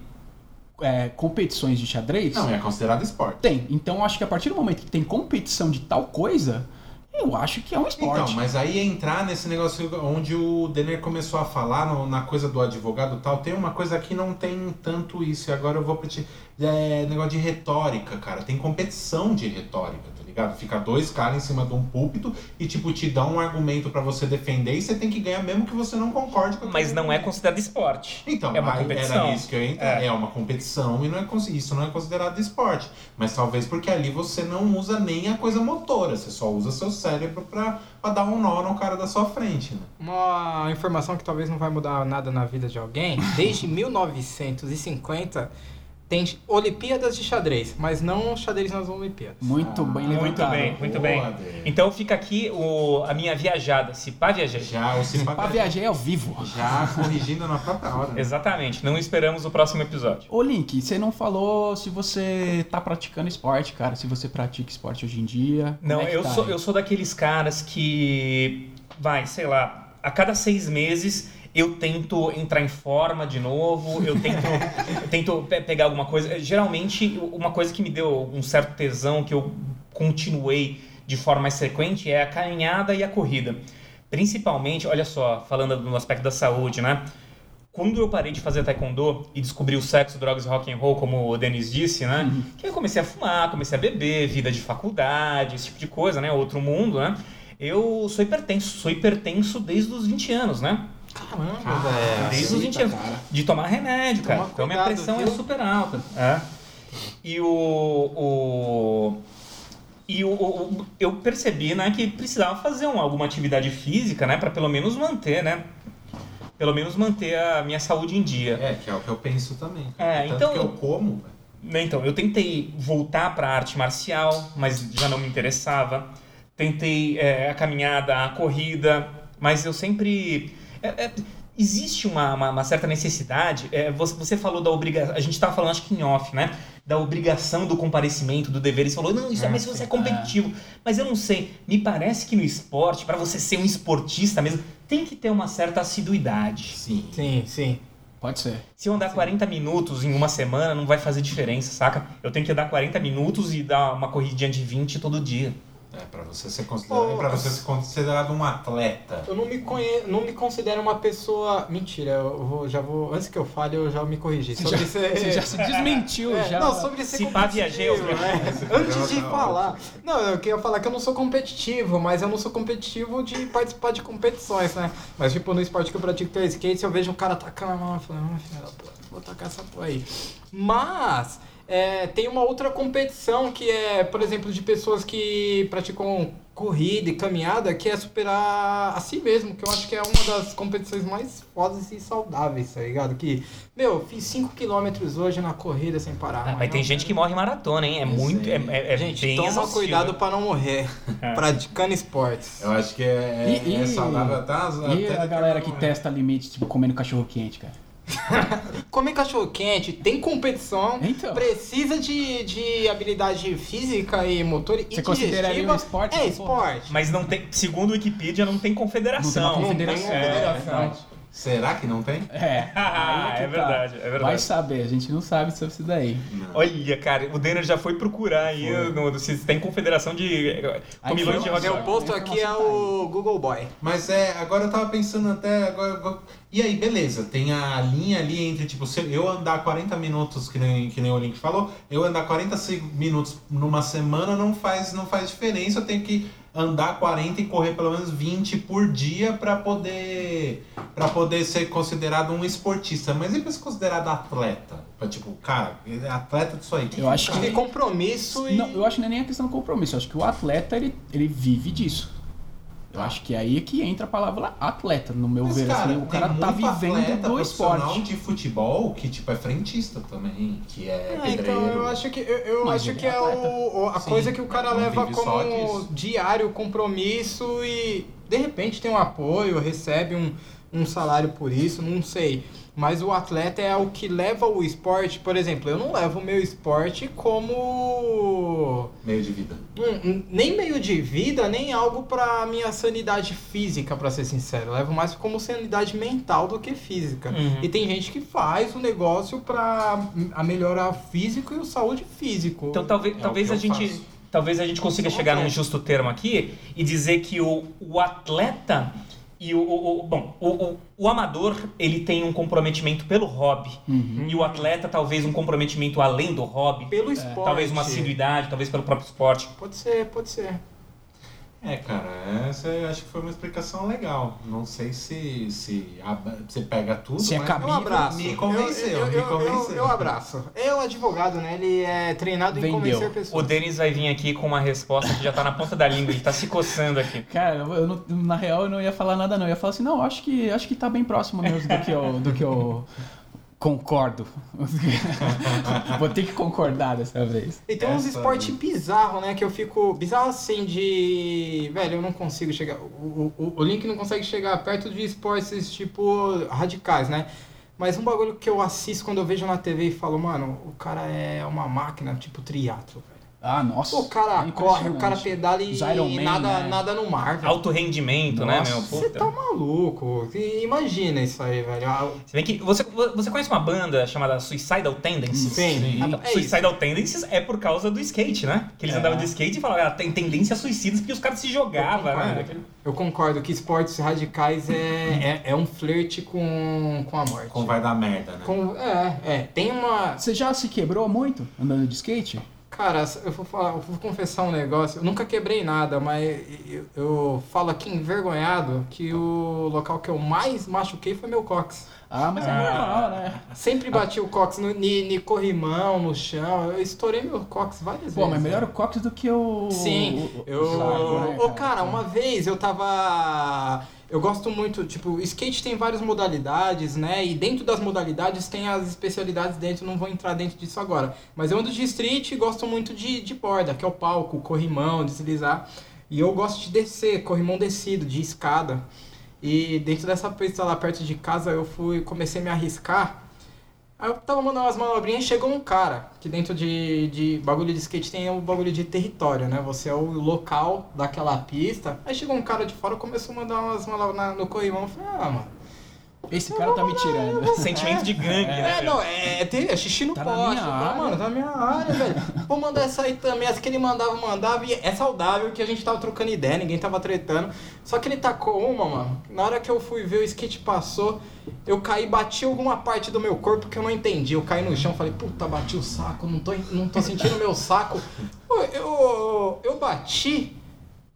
é, competições de xadrez, Não, é considerado esporte. tem. Então acho que a partir do momento que tem competição de tal coisa, eu acho que é um esporte. Então, mas aí entrar nesse negócio onde o Denner começou a falar no- na coisa do advogado e tal, tem uma coisa que não tem tanto isso. E agora eu vou pra ti. É negócio de retórica, cara. Tem competição de retórica, ligado? Fica dois caras em cima de um púlpito e, tipo, te dá um argumento pra você defender e você tem que ganhar mesmo que você não concorde com Mas não é considerado esporte. Então, É uma aí competição. era isso que eu ia entrar. É. É. uma competição e não é, isso não é considerado esporte. Mas talvez porque ali você não usa nem a coisa motora, você só usa seu cérebro pra, pra dar um nó no cara da sua frente, né? Uma informação que talvez não vai mudar nada na vida de alguém. Desde 1950 tem Olimpíadas de xadrez, mas não xadrez nas Olimpíadas. Muito bem Ah, Muito levantado. bem, muito Boa, bem. Dê. Então fica aqui o, a minha viajada. Se pá, viajei. Já o Cipa- Pra viajar ao vivo. Já corrigindo na própria hora. né? Exatamente. Não esperamos o próximo episódio. Ô Link, você não falou se você tá praticando esporte, cara, se você pratica esporte hoje em dia. Não, é eu, tá sou, aí? eu sou daqueles caras que, vai, sei lá, a cada seis meses eu tento entrar em forma de novo, eu tento, eu tento pe- pegar alguma coisa. Geralmente, uma coisa que me deu um certo tesão, que eu continuei de forma mais frequente, é a caminhada e a corrida. Principalmente, olha só, falando no aspecto da saúde, né? Quando eu parei de fazer taekwondo e descobri o sexo, drogas e rock and roll, como o Denis disse, né? Que eu comecei a fumar, comecei a beber, vida de faculdade, esse tipo de coisa, né? Outro mundo, né? Eu sou hipertenso, sou hipertenso desde os 20 anos, né? Caramba, Ah, velho. Desde os 20 anos. De tomar remédio, cara. Toma então minha cuidado, pressão é viu? super alta. É. E o. o e o, o- eu percebi, né, que precisava fazer um- alguma atividade física, né, para pelo menos manter, né, pelo menos manter a minha saúde em dia. É, que é o que eu penso também. É, Tanto então- que eu como, velho. Então, eu tentei voltar para arte marcial, mas já não me interessava. Tentei é, a caminhada, a corrida, mas eu sempre. É, é, existe uma, uma- uma certa necessidade. é, você, você falou da obrigação. A gente estava falando, acho que em off, né? Da obrigação do comparecimento, do dever. E você falou, não, isso é, mas se você é competitivo. Mas eu não sei. Me parece que no esporte, para você ser um esportista mesmo, tem que ter uma certa assiduidade. Sim. Sim, sim. Pode ser. Se eu andar 40 minutos em uma semana, não vai fazer diferença, saca? Eu tenho que andar 40 minutos e dar uma corridinha de 20 todo dia. É, pra você ser considerado, Ô, pra você ser considerado um atleta. Eu não me, conhe... não me considero uma pessoa. Mentira, eu vou- já vou. Antes que eu fale, eu já me corrigi. Você Sobre já, ser- você já se desmentiu, É, já. Não, sobre ser Se pá, viajei aos competitivo, né? Antes de falar. Não, eu queria falar que eu não sou competitivo, mas eu não sou competitivo de participar de competições, né? Mas, tipo, no esporte que eu pratico que é skate, se eu vejo um cara tacando a mão, eu falo, ah, filha da puta, vou tacar essa porra aí. Mas. É, tem uma outra competição que é, por exemplo, de pessoas que praticam corrida e caminhada, que é superar a si mesmo, que eu acho que é uma das competições mais fodas e saudáveis, tá ligado? Que, meu, fiz 5km hoje na corrida sem parar. Ah, mas tem gente que morre em maratona, hein? É Eu muito. sei. É, é, é Gente, bem toma exaustivo. cuidado pra não morrer É. praticando esportes. Eu acho que é, E- é e- saudável até, as- E até a galera que determinado testa limite, tipo, comendo cachorro quente, cara. Comer cachorro quente, tem competição, Então. precisa de, de habilidade física e motor e Você consideraria digestiva. um esporte? É Pô. esporte. Mas não tem. Segundo o Wikipedia, não tem confederação. Não tem tem confederação. É, verdade. Será que não tem? É, Ah, aí é que verdade, é verdade. Vai saber, a gente não sabe sobre isso daí. Olha, cara, o Denner já foi procurar aí no, no- se tem confederação de comilões de foi- hot Meu dog. posto aqui é o Google Boy. Mas é, agora eu tava pensando até. Agora, agora- e aí, beleza, tem a linha ali entre, tipo, se eu andar 40 minutos, que nem, que nem o Link falou, eu andar 40 se- minutos numa semana não faz, não faz diferença, eu tenho que andar 40 e correr pelo menos 20 por dia pra poder para poder ser considerado um esportista. Mas e pra ser considerado atleta? Pra, tipo, cara, ele é atleta disso aí. Eu acho que que. compromisso e. Não, eu acho que não é nem a questão do compromisso. Eu acho que o atleta, ele, ele vive disso. Eu acho que é aí que entra a palavra atleta, no meu Mas, ver. cara, assim, o cara tá vivendo do esporte. de futebol que, tipo, é frentista também, que é Ah, pedreiro. então eu acho que eu, eu acho que é é o, o- a Sim, coisa que o cara não leva como diário, compromisso e de repente tem um apoio, recebe um, um salário por isso, não sei. Mas o atleta é o que leva o esporte, por exemplo, eu não levo o meu esporte como Meio de vida. um- um- nem meio de vida, nem algo pra minha sanidade física, pra ser sincero. Eu levo mais como sanidade mental do que física. Uhum. E tem gente que faz o negócio pra a melhorar o físico e o saúde físico. Então talvez, É talvez a gente. faço. Talvez a gente consiga chegar num justo termo aqui e dizer que o, o atleta e o, o- o- bom, o, o, o amador ele tem um comprometimento pelo hobby Uhum. e o atleta talvez um comprometimento além do hobby, pelo esporte. talvez uma assiduidade, talvez pelo próprio esporte. Pode ser, pode ser. É, cara, essa eu acho que foi uma explicação legal. Não sei se, se você pega tudo, Se é mas Eu abraço. me convenceu, Eu, eu, me eu, convenceu. eu, eu abraço. É o advogado, né? Ele é treinado em Vendeu. convencer O pessoas. Denis vai vir aqui com uma resposta que já tá na ponta da língua, ele tá se coçando aqui. Cara, eu, eu não- na real eu não ia falar nada não. Eu ia falar assim, não, acho que acho que tá bem próximo mesmo do que eu, do que eu concordo. Vou ter que concordar dessa vez. E tem uns esportes bizarros, né? Que eu fico. Bizarro assim de. Velho, eu não consigo chegar. O, o, o Link não consegue chegar perto de esportes tipo radicais, né? Mas um bagulho que eu assisto quando eu vejo na TV e falo, mano, o cara é uma máquina, tipo triatlo, velho. Ah, nossa. O cara é corre, o cara pedala e Man, nada, né? nada no mar, velho. Alto rendimento, né, Nossa, meu? Você tá maluco. Imagina isso aí, velho. Ah, Se bem que você, você conhece uma banda chamada Suicidal Tendencies? Sim. Ah, então, É isso. Suicidal Tendencies é por causa do skate, né? Que eles É. andavam de skate e falavam, ah, tem tendências suicidas porque os caras se jogavam, Eu né? concordo. Eu concordo que esportes radicais é, é, é um flerte com, com a morte. Com vai dar merda, né? Com- é, é. Tem uma. Você já se quebrou muito andando de skate? Cara, eu vou, falar, eu vou confessar um negócio. Eu nunca quebrei nada, mas eu, eu falo aqui envergonhado que o local que eu mais machuquei foi meu cox. Ah, mas é Ah. normal, né? Sempre bati o cox no ni, ni corrimão, no chão. Eu estourei meu cox várias Pô, vezes. mas melhor o cox do que o. Sim, o- o- eu. né, Ô, cara, uma vez eu tava. Eu gosto muito, tipo, skate tem várias modalidades, né? E dentro das modalidades tem as especialidades dentro, não vou entrar dentro disso agora. Mas eu ando de street e gosto muito de, de borda, que é o palco, corrimão, deslizar. E eu gosto de descer, corrimão descido, de escada. E dentro dessa pista lá perto de casa eu fui, comecei a me arriscar. Aí eu tava mandando umas manobrinhas e chegou um cara, que dentro de, de bagulho de skate tem o bagulho de território, né? Você é o local daquela pista. Aí chegou um cara de fora e começou a mandar umas manobras no corrimão. Eu falei, ah, mano, Esse cara tá me tirando. Sentimento de gangue, né? É, não, é, tem, é xixi no Tá na poste. minha Tá, área. mano, tá na minha área, velho. Vou mandar essa aí também. Essa que ele mandava, mandava. E é saudável que a gente tava trocando ideia, ninguém tava tretando. Só que ele tacou uma, mano. Na hora que eu fui ver o skate passou, eu caí, bati alguma parte do meu corpo que eu não entendi. Eu caí no chão, falei, puta, bati o saco, não tô, não tô sentindo meu saco. Pô, Eu, eu bati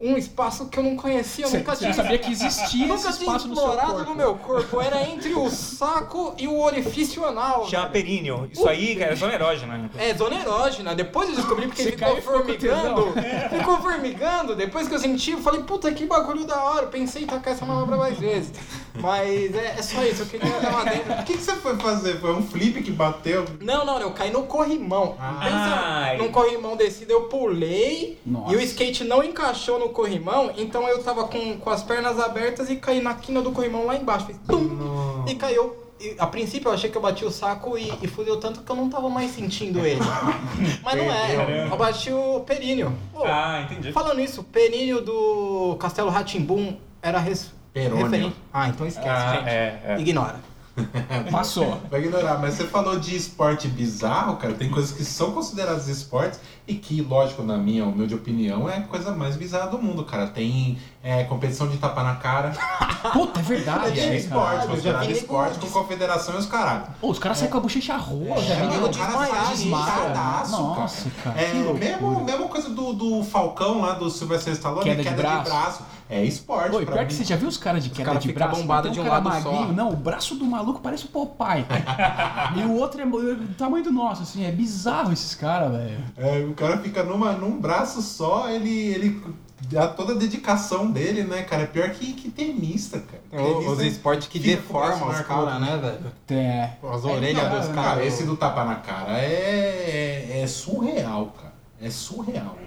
um espaço que eu não conhecia, eu nunca tinha sabia que existia esse Nunca tinha espaço no seu explorado corpo. no meu corpo. Era entre o saco e o orifício anal. Chama períneo. Isso aí, cara, é zona erógena. É, zona erógena. Depois eu descobri porque Você ele ficou formigando. Ficou formigando. Depois que eu senti, eu falei, puta, que bagulho da hora. Pensei em tacar essa manobra mais vezes. Mas é, é só isso, eu queria dar uma dentro. O que, que você foi fazer? Foi um flip que bateu? Não, não, eu caí no corrimão. Ai. Pensa num corrimão descido, eu pulei Nossa. e o skate não encaixou no corrimão, então eu tava com, com as pernas abertas e caí na quina do corrimão lá embaixo. Fez tum, e caiu. E, a princípio eu achei que eu bati o saco e, e fudeu tanto que eu não tava mais sentindo ele. Mas não é, eu bati o períneo. Pô, Ah, entendi. Falando nisso, o períneo do Castelo Ratimbum era res... Perônio. referente. Ah, então esquece, Ah, gente. é, é. Ignora. Passou. Vai ignorar, mas você falou de esporte bizarro, cara. Tem coisas que são consideradas esportes e que, lógico, na minha humilde opinião, é a coisa mais bizarra do mundo, cara. Tem é, competição de tapa na cara, Puta, é verdade. e é cara. esporte, considerado esporte com confederação e os caralho. Pô, os caras saem com a bochecha roxa. né? nego o cara desmaiadaço, cara. Nossa, cara. É, mesmo, mesma coisa do, do Falcão lá, do Sylvester Stallone, Queda de braço. É esporte. Oi, pra pior mim. que você já viu os caras de queda cara de fica braço? bombado Tem de um cara lado só. magrinho. Não, o braço do maluco parece o Popeye. cara. e o outro é do tamanho do nosso, assim. É bizarro esses caras, velho. É, o cara fica numa, num braço só, ele, ele dá toda a dedicação dele, né, cara? É pior que, que tenista, cara. Tem o- os Tenista esportes que deformam os caras, né, velho? É. As É, orelhas não, dos cara, caras. esse do tapa na cara é, é, é surreal, cara. É surreal.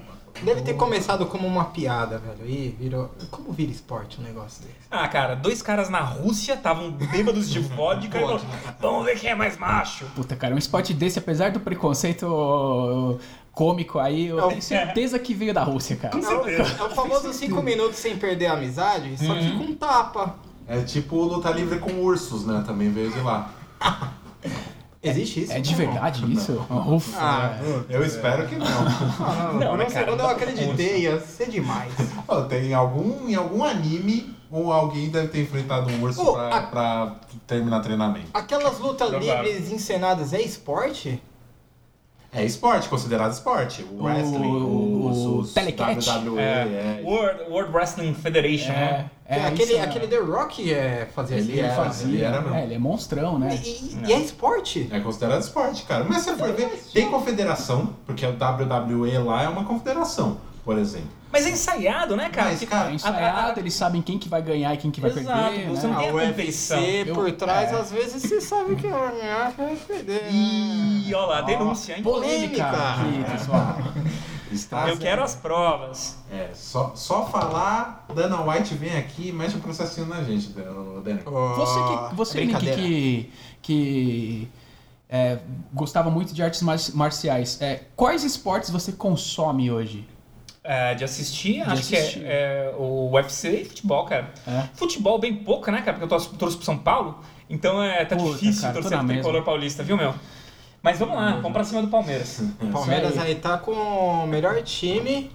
Deve ter começado como uma piada, velho. E virou. Como vira esporte um negócio desse? Ah, cara, dois caras na Rússia estavam bêbados de vodka e falaram, vamos ver quem é mais macho. Puta, cara, um esporte desse, apesar do preconceito cômico aí, eu tenho certeza que veio da Rússia, cara. É o, é o famoso 5 minutos sem perder a amizade, só que com tapa. É tipo luta livre com ursos, né? Também veio de lá. Existe isso? É de verdade isso? Ufa. Ah, Eu espero que não. não, não, Não, não eu dá pra acreditei, ia ser demais. Tem algum, em algum anime ou alguém deve ter enfrentado um urso Pô, pra, a- pra terminar treinamento. Aquelas lutas livres encenadas é esporte? É esporte, considerado esporte. O O- wrestling, o- os, o telecat. WWE, É, é. World, World Wrestling Federation, É, né? É aquele, isso, aquele The Rock é, fazia Ele isso. era, fazia. ele era mesmo. É, ele é monstrão, né? E, e- e é esporte? É considerado esporte, cara. Mas você for ver, tem confederação, porque o WWE lá é uma confederação, por exemplo. Mas é ensaiado, né, cara? Mas, cara, É ensaiado, eles sabem quem que vai ganhar e quem que vai Exato, perder, você né? não tem- A a competição. UFC por Eu- trás, é. às vezes você sabe que vai ganhar, que vai perder. né? Ih, olha lá, denúncia, hein? Polêmica Polêmica. aqui, pessoal. está Eu quero as provas. É, só, só falar, Dana White vem aqui e mete um processinho na gente, Dana. Você que, você Nick, que, que é, gostava muito de artes mar- marciais, é, quais esportes você consome hoje? É, de assistir, acho assistir. que é, é o UFC e futebol, cara. É? Futebol bem pouco, né, cara? Porque eu torço, torço pro São Paulo, então é, tá Puta, difícil cara, torcer pro tricolor paulista, viu, meu? Mas vamos lá, vamos pra cima do Palmeiras. O Palmeiras aí. aí tá com o melhor time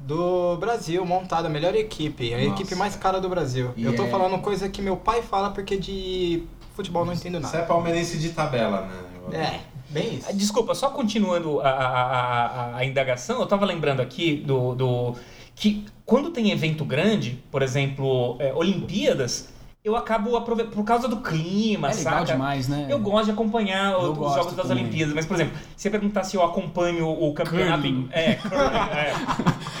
do Brasil montado, a melhor equipe, a Nossa. equipe mais cara do Brasil. E Eu tô é- falando coisa que meu pai fala porque de futebol não entendo Você nada. é palmeirense de tabela, né? É, bem isso. Desculpa, só continuando a, a, a, a- a indagação, eu tava lembrando aqui do, do. que quando tem evento grande, por exemplo, é, Olimpíadas, eu acabo aproveitando. Por causa do clima, É legal saca? demais, né? Eu gosto de acompanhar Eu os jogos das também. Olimpíadas, mas, por exemplo, se você perguntar se eu acompanho o campeonato. Curling. É, curling, é.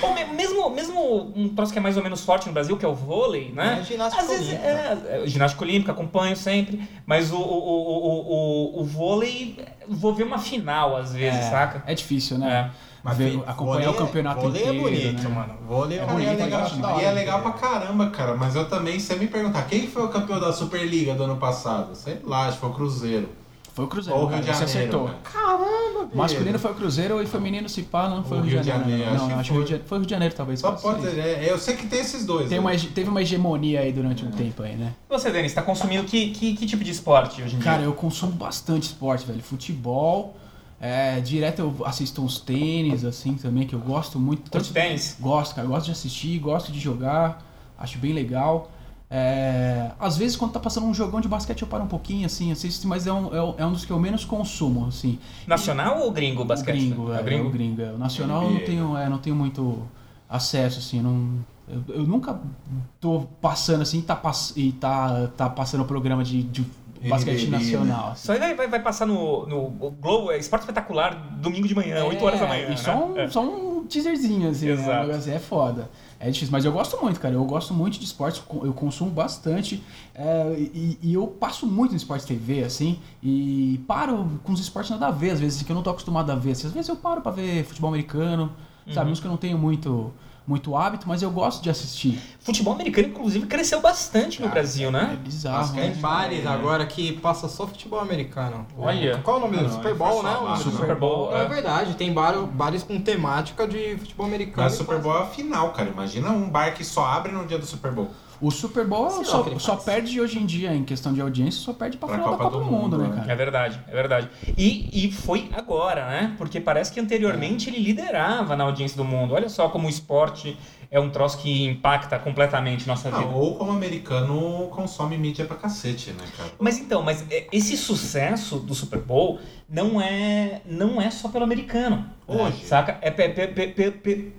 Ou me- mesmo, mesmo um troço que é mais ou menos forte no Brasil, que é o vôlei, né? É ginástica Às vezes, olímpica. é, é, ginástica olímpica, acompanho sempre, mas o, o, o, o, o, o vôlei, vou ver uma final às vezes, é, saca? É difícil, né? Mas Ver- acompanhar o campeonato vôlei inteiro. é bonito, né? mano. Vôlei é, É Cara, bonito. e é legal, e hora é de legal pra caramba, cara. Mas eu também, se você me perguntar, quem foi o campeão da Superliga do ano passado? Sei lá, acho que foi o Cruzeiro. Foi o Cruzeiro, Ou o Rio cara. de Você Janeiro. acertou. cara. Caramba, Masculino foi o Cruzeiro e feminino se pá, não foi o Rio de Janeiro. acho não, acho que foi. Rio de- foi o Rio de Janeiro, talvez. Só pode ser. é, eu sei que tem esses dois. Tem né? uma, teve uma hegemonia aí durante um tempo aí, né? E você, Denis, tá consumindo que, que, que tipo de esporte hoje em Cara, dia? eu consumo bastante esporte, velho. Futebol, é, direto eu assisto uns tênis, assim, também, que eu gosto muito. Curte tênis? Gosto, cara. Gosto de assistir, gosto de jogar. Acho bem legal. É, às vezes, quando tá passando um jogão de basquete, eu paro um pouquinho, assim, assisto, mas é um, é um- é um dos que eu menos consumo, assim. Nacional ou gringo o basquete? Gringo, É é, o gringo? o gringo. é. O nacional eu não NBA. tenho, é, não tenho muito acesso, assim, não... Eu, eu nunca tô passando assim tá, e tá, tá passando o programa de, de basquete NBA, né? nacional. assim. Isso aí vai, vai, passar no, no o Globo, é Esporte Espetacular, domingo de manhã, 8 horas da manhã. É, E né? só, um, É. só um teaserzinho, assim, né? Exato. O negócio é foda. É difícil, mas eu gosto muito, cara. Eu gosto muito de esportes, eu consumo bastante. é, e, e eu passo muito no esporte TV, assim, e paro com os esportes nada a ver, às vezes, que eu não tô acostumado a ver. Assim, às vezes eu paro pra ver futebol americano, sabe? Uns que eu não tenho muito, muito hábito, mas eu gosto de assistir. Futebol americano, inclusive, cresceu bastante no Brasil, É né? bizarro, Tem né? bares agora que passa só futebol americano. Olha. Qual é o nome Não, do não, Super aí Bowl, foi né? O lá. nome do Super Bowl, É é. verdade, tem bar, bares com temática de futebol americano. Mas Super Bowl é a final, cara. Imagina um bar que só abre no dia do Super Bowl. O Super Bowl Sei o só, só perde hoje em dia, em questão de audiência, só perde pra, Pra final da Copa do, Mundo, né, né? cara? É verdade, é verdade. E, e foi agora, né? Porque parece que anteriormente ele liderava na audiência do mundo. Olha só como o esporte é um troço que impacta completamente nossa vida. Não, ou como americano consome mídia pra cacete, né, cara? Mas então, mas é, esse sucesso do Super Bowl não é não é só pelo americano. Hoje. Saca? É pe- pe- pe-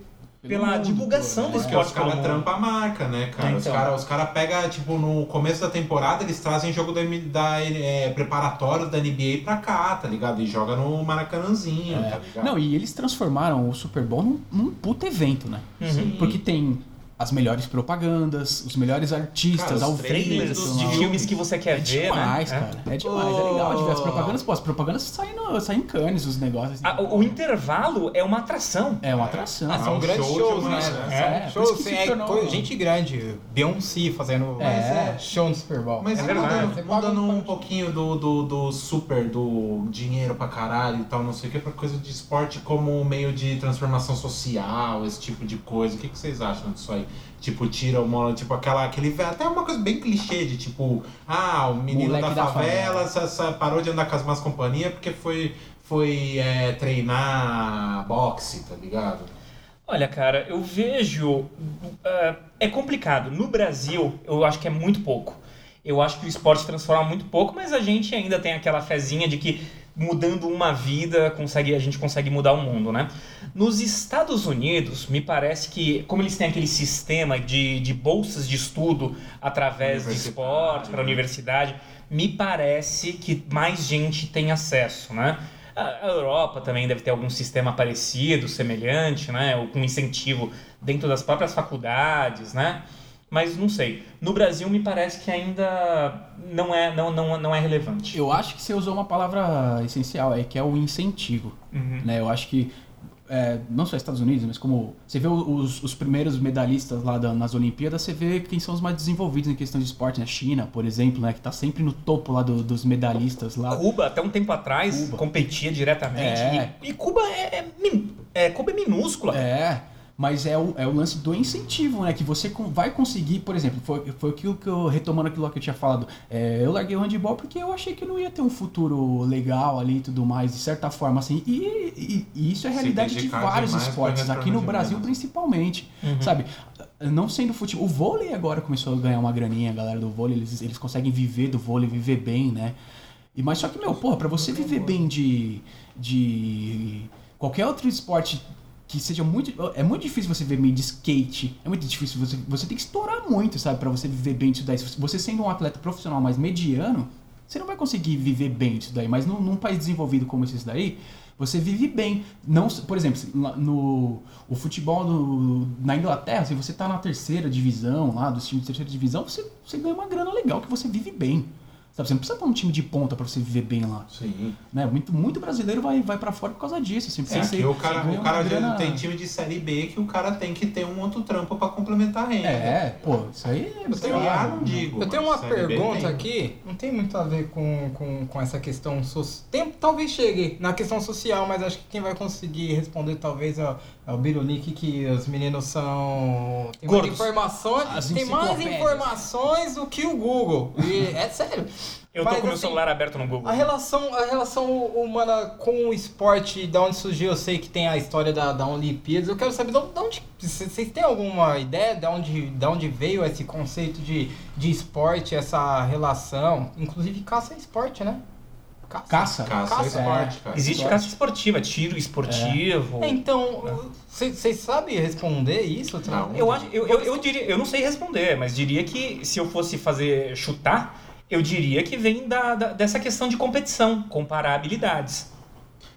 pela mundo divulgação do né? Porque esporte os caras trampam a marca, né, cara? É, Os então. caras os cara pegam, tipo, no começo da temporada, eles trazem jogo da, da é, preparatório da NBA pra cá, tá ligado? E joga no Maracanãzinho, É. tá ligado? Não, e eles transformaram o Super Bowl num, num puta evento, né? Uhum. Porque tem as melhores propagandas, os melhores artistas Cara, os ao Trailers dos de filmes. que você quer É ver, demais, né? cara. É demais, é legal de ver as propagandas. Pô, as propagandas saem, no, saem em canes, os negócios. Ah, o, o intervalo é uma atração. É uma atração. Ah, são É um grandes show shows, né? uma- É, por shows, se é, tornou- gente grande. Beyoncé fazendo É. show no Super Bowl. Mas É verdade. mudando, mudando um um pouquinho do, do, do super, do dinheiro pra caralho e tal, não sei o que, pra coisa de esporte como meio de transformação social, esse tipo de coisa. O que, que vocês acham disso aí? Tipo, tira uma, tipo aquela, aquele, até uma coisa bem clichê de tipo, ah, o menino da da favela, favela. sa- sa- parou de andar com as más companhias porque foi, foi é, treinar boxe, tá ligado? Olha, cara, eu vejo. ah, é complicado. No Brasil, eu acho que é muito pouco. Eu acho que o esporte transforma muito pouco, mas a gente ainda tem aquela fezinha de que mudando uma vida consegue, a gente consegue mudar o mundo, né? Nos Estados Unidos, me parece que, como eles têm aquele sistema de, de bolsas de estudo através de esporte para a né? universidade, me parece que mais gente tem acesso, né? A Europa também deve ter algum sistema parecido, semelhante, né? Ou com incentivo dentro das próprias faculdades, né? Mas não sei. No Brasil me parece que ainda não é, não, não, não é relevante. Eu acho que você usou uma palavra essencial aí, que é o incentivo. Uhum. né? Eu acho que é, não só Estados Unidos, mas como você vê os, os primeiros medalhistas lá da- nas Olimpíadas, você vê quem são os mais desenvolvidos em questão de esporte, né? China, por exemplo, né? Que tá sempre no topo lá do- dos medalhistas lá. Cuba, até um tempo atrás, Cuba. competia diretamente. É. E, e Cuba é, é, é, Cuba é minúscula. É, mas é o, é o lance do incentivo, né? Que você vai conseguir, por exemplo, foi, foi aquilo que eu, retomando aquilo que eu tinha falado, é, eu larguei o handball porque eu achei que não ia ter um futuro legal ali e tudo mais, de certa forma, assim. E, e- e isso é realidade de vários esportes, aqui no Brasil menos. principalmente, sabe? Não sendo futebol. O vôlei agora começou a ganhar uma graninha, a galera do vôlei, eles, eles conseguem viver do vôlei, viver bem, né? E, mas só que, meu, porra, pra você viver bem de, de qualquer outro esporte que seja muito. É muito difícil você viver bem de skate. É muito difícil. Você, você tem que estourar muito, sabe? Pra você viver bem disso daí. Você sendo um atleta profissional mais mediano, você não vai conseguir viver bem disso daí. Mas num, num país desenvolvido como esse daí, você vive bem. Não, por exemplo, no o futebol no- na Inglaterra, se você tá na terceira divisão lá, dos times de terceira divisão, você, você ganha uma grana legal que você vive bem. Sabe, você não precisa estar num time de ponta pra você viver bem lá. Sim. Né? Muito, muito brasileiro vai, vai pra fora por causa disso. Assim, É, ser- o cara, o cara grana- tem time de série B que o cara tem que ter um outro trampo pra complementar a renda. É, pô, isso aí é Eu tenho- Série A uma não digo. Eu tenho uma pergunta tem. aqui, não tem muito a ver com, com, com essa questão social. Talvez chegue na questão social, mas acho que quem vai conseguir responder talvez é, o- é o Birunique, que os meninos são. Tem mais Gordos. informações. As Tem mais informações do que o Google. E é sério. Eu tô Mas, com meu assim, celular aberto no Google. A relação, a relação humana com o esporte, da onde surgiu, eu sei que tem a história da, da Olimpíadas. Eu quero saber de onde. Vocês têm alguma ideia de onde, de onde veio esse conceito de, de esporte, essa relação? Inclusive, caça é esporte, né? Caça? Caça, Caça, é esporte, cara. Existe Esporte. caça esportiva, tiro esportivo. É, então, vocês sabem responder isso? Não. Eu, acho, eu, eu, eu diria, eu não sei responder, mas diria que se eu fosse fazer chutar, eu diria que vem da, da- dessa questão de competição, comparar habilidades.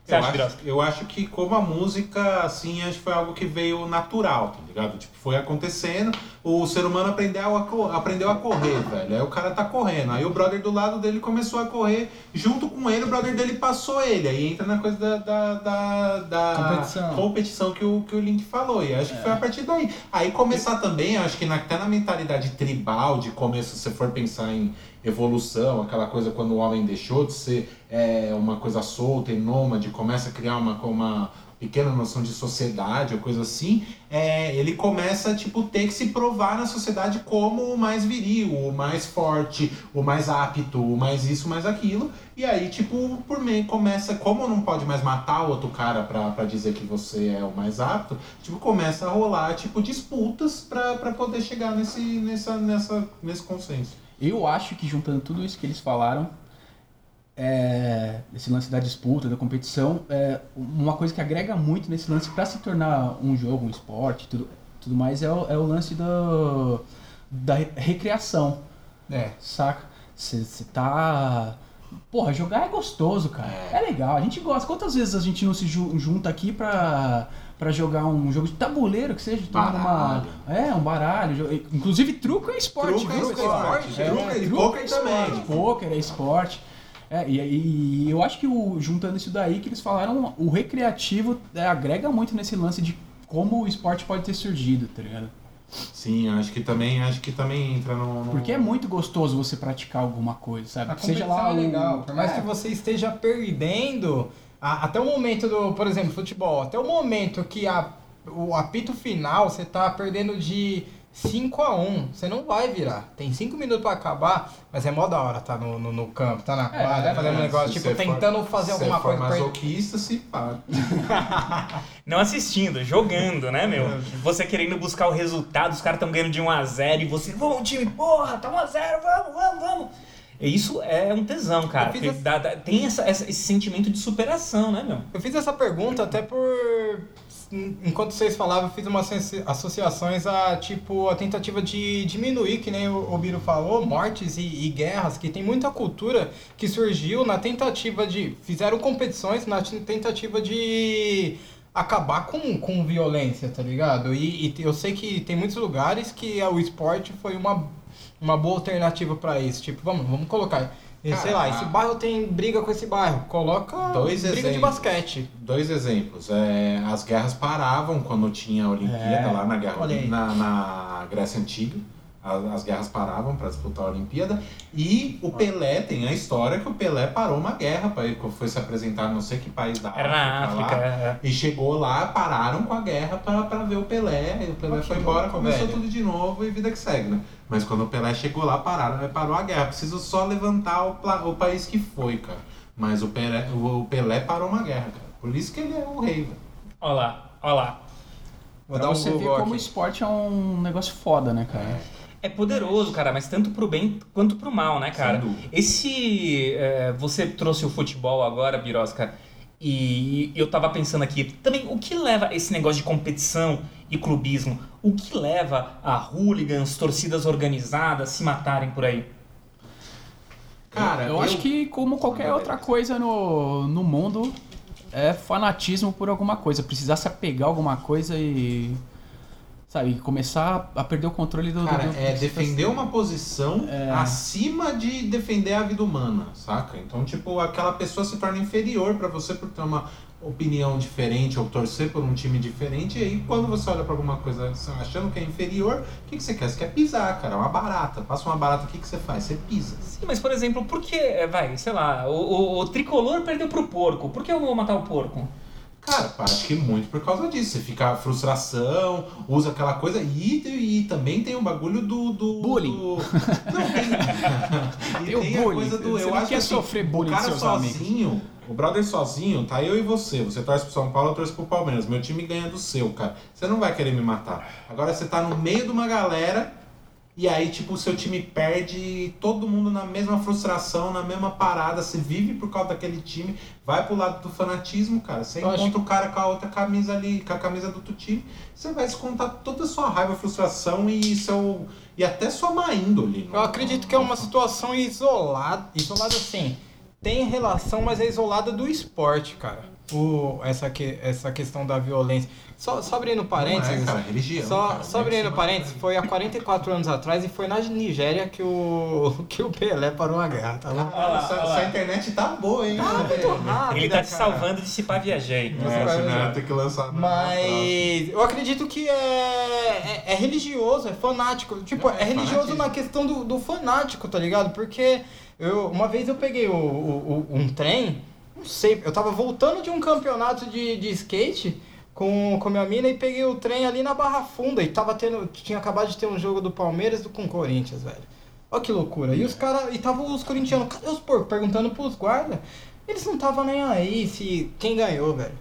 Você Eu acha, acho, eu acho que como a música, assim, acho que foi algo que veio natural, tá ligado? Tipo, foi acontecendo, o ser humano aprendeu a, aprendeu a correr, velho. Aí o cara tá correndo. Aí o brother do lado dele começou a correr, junto com ele, o brother dele passou ele. Aí entra na coisa da, da, da, da Competição. competição que o, que o Link falou. E acho que foi a partir daí. Aí começar também, acho que na, até na mentalidade tribal de começo, se você for pensar em evolução, aquela coisa quando o homem deixou de ser é, uma coisa solta e nômade, começa a criar uma, uma pequena noção de sociedade ou coisa assim, é, ele começa tipo ter que se provar na sociedade como o mais viril, o mais forte, o mais apto, o mais isso, mais aquilo. E aí, tipo, por meio começa, como não pode mais matar o outro cara pra dizer que você é o mais apto, tipo, começa a rolar, tipo, disputas pra poder chegar nesse, nessa, nessa, nesse consenso. Eu acho que juntando tudo isso que eles falaram, é, esse lance da disputa, da competição, é, uma coisa que agrega muito nesse lance para se tornar um jogo, um esporte, tudo, tudo mais, é o, é o lance do, da re- recreação, É. saca? Você tá. Porra, jogar é gostoso, cara. É. legal, a gente gosta. Quantas vezes a gente não se ju- junta aqui pra, pra jogar um jogo de tabuleiro, que seja, tomando uma. É, um baralho. Inclusive, truco é esporte, Truco é esporte, É, truco é- e truco poker é também. esporte, Poker é esporte. É, e, e- e eu acho que o, juntando isso daí que eles falaram, o recreativo é, agrega muito nesse lance de como o esporte pode ter surgido, tá ligado? Sim, acho que também, acho que também entra no. no- Porque é muito gostoso você praticar alguma coisa, sabe? A Seja lá é o- legal. Por mais É. que você esteja perdendo, a- até o momento do, por exemplo, futebol, até o momento que a, o apito final, você tá perdendo de 5 a 1 você não vai virar. Tem 5 minutos pra acabar, mas é mó da hora tá no, no, no campo, tá na quadra, é, fazendo um É, negócio, se tipo, você for- tentando fazer alguma for coisa pra masoquista, se pá. Não assistindo, jogando, né, meu? Você querendo buscar o resultado, os caras estão ganhando de 1x0 e você, vamos time, porra, tá 1x0, vamos, vamos, vamos. Isso é um tesão, cara. Essa- dá- dá- tem essa- essa- esse sentimento de superação, né, meu? Eu fiz essa pergunta até por. Enquanto vocês falavam, eu fiz umas associ- associações a tipo a tentativa de diminuir, que nem o Biro falou, mortes e, e guerras, que tem muita cultura que surgiu na tentativa de. Fizeram competições na tentativa de acabar com, com violência, tá ligado? E, e eu sei que tem muitos lugares que o esporte foi uma, uma boa alternativa pra isso. Tipo, vamos, vamos colocar. Eh, Sei lá, esse bairro tem briga com esse bairro. Coloca Dois briga de exemplos. basquete. Dois exemplos. É, as guerras paravam quando tinha a Olimpíada É, lá na, guerra, na, na Grécia Antiga. As, as guerras paravam para disputar a Olimpíada. E o Pelé, tem a história que o Pelé parou uma guerra, pra ir- foi se apresentar não sei que país da Era na África. lá. é. E chegou lá, pararam com a guerra pra, pra ver o Pelé. E o Pelé Ah, foi embora, louco, começou velho. tudo de novo e vida que segue, né? Mas quando o Pelé chegou lá, pararam, parou a guerra. Preciso só levantar o, o país que foi, cara. Mas o Pelé, o Pelé parou uma guerra, cara. Por isso que ele é o rei, velho. Ó lá, ó lá. Vou pra dar um você ver como o esporte é um negócio foda, né, cara? É poderoso, cara, mas tanto pro bem quanto pro mal, né, cara? Esse. é, você trouxe o futebol agora, Birosca, e eu tava pensando aqui, também, o que leva esse negócio de competição e clubismo? O que leva a hooligans, torcidas organizadas se matarem por aí? Cara, eu, acho que, como qualquer outra coisa no, no mundo, é fanatismo por alguma coisa. Precisar se apegar a alguma coisa e. Sabe? Começar a perder o controle do. Cara, do, do é do- defender uma posição É. acima de defender a vida humana, saca? Então, tipo, aquela pessoa se torna inferior pra você por ter uma opinião diferente ou torcer por um time diferente. E aí, quando você olha pra alguma coisa achando que é inferior, o que, que você quer? Você quer pisar, cara. Uma barata. Passa uma barata, o que, que você faz? Você pisa. Sim, mas por exemplo, por que, é, vai, sei lá, o, o- o tricolor perdeu pro porco. Por que eu vou matar o porco? Cara, acho que muito por causa disso. Você fica a frustração, usa aquela coisa e, e também tem o bagulho do. do Bullying. do- Não, tem. e Tem tem a bullying. coisa do. Você eu acho quer assim, sofrer bullying o cara seus amigos. sozinho, o brother sozinho, tá eu e você. Você torce pro São Paulo, eu torço pro Palmeiras. Meu time ganha do seu, cara. Você não vai querer me matar. Agora você tá no meio de uma galera. E aí, tipo, o seu time perde todo mundo na mesma frustração, na mesma parada. Você vive por causa daquele time, vai pro lado do fanatismo, cara. Você encontra o cara com a outra camisa ali, com a camisa do outro time. Você vai descontar toda a sua raiva, frustração e seu. E até sua má índole. Eu acredito que é uma situação isolada, isolada assim. Tem relação, mas é isolada do esporte, cara. O, essa, que, essa questão da violência. Só, só abrindo parênteses. Não é, cara, religião. Só, cara, só abrindo parênteses, foi há 44 anos atrás e foi na Nigéria que o, que o Pelé parou a guerra, tá bom? Ah, essa, essa internet tá boa, hein? Ah, muito rápido, Ele tá te cara. salvando de se pá viajei. É, ter que lançar. Mas eu acredito que é, é, é religioso, é fanático. Tipo, Não, é, é religioso fanatismo. na questão do, do fanático, tá ligado? Porque eu, uma vez eu peguei o, o- o- um trem, não sei, eu tava voltando de um campeonato de, de skate com, com minha mina e peguei o trem ali na Barra Funda e tava tendo. Tinha acabado de ter um jogo do Palmeiras com o Corinthians, velho. Olha que loucura. E os caras. E tava os corintianos, cadê os porcos? Perguntando pros guardas. Eles não estavam nem aí se quem ganhou, velho.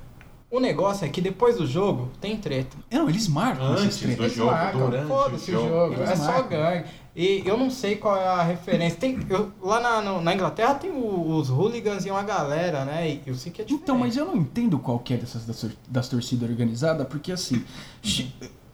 O negócio é que depois do jogo tem treta. Não, eles marcam Antes do tretas. jogo, marcam, durante foda-se o jogo. jogo. Eles É só marcam. gangue. E eu não sei qual é a referência. Tem, eu- lá na, no- na Inglaterra tem o- os hooligans e uma galera, né? E eu sei que é diferente. Então, mas eu não entendo qual que é dessas das, das torcidas organizadas, porque assim,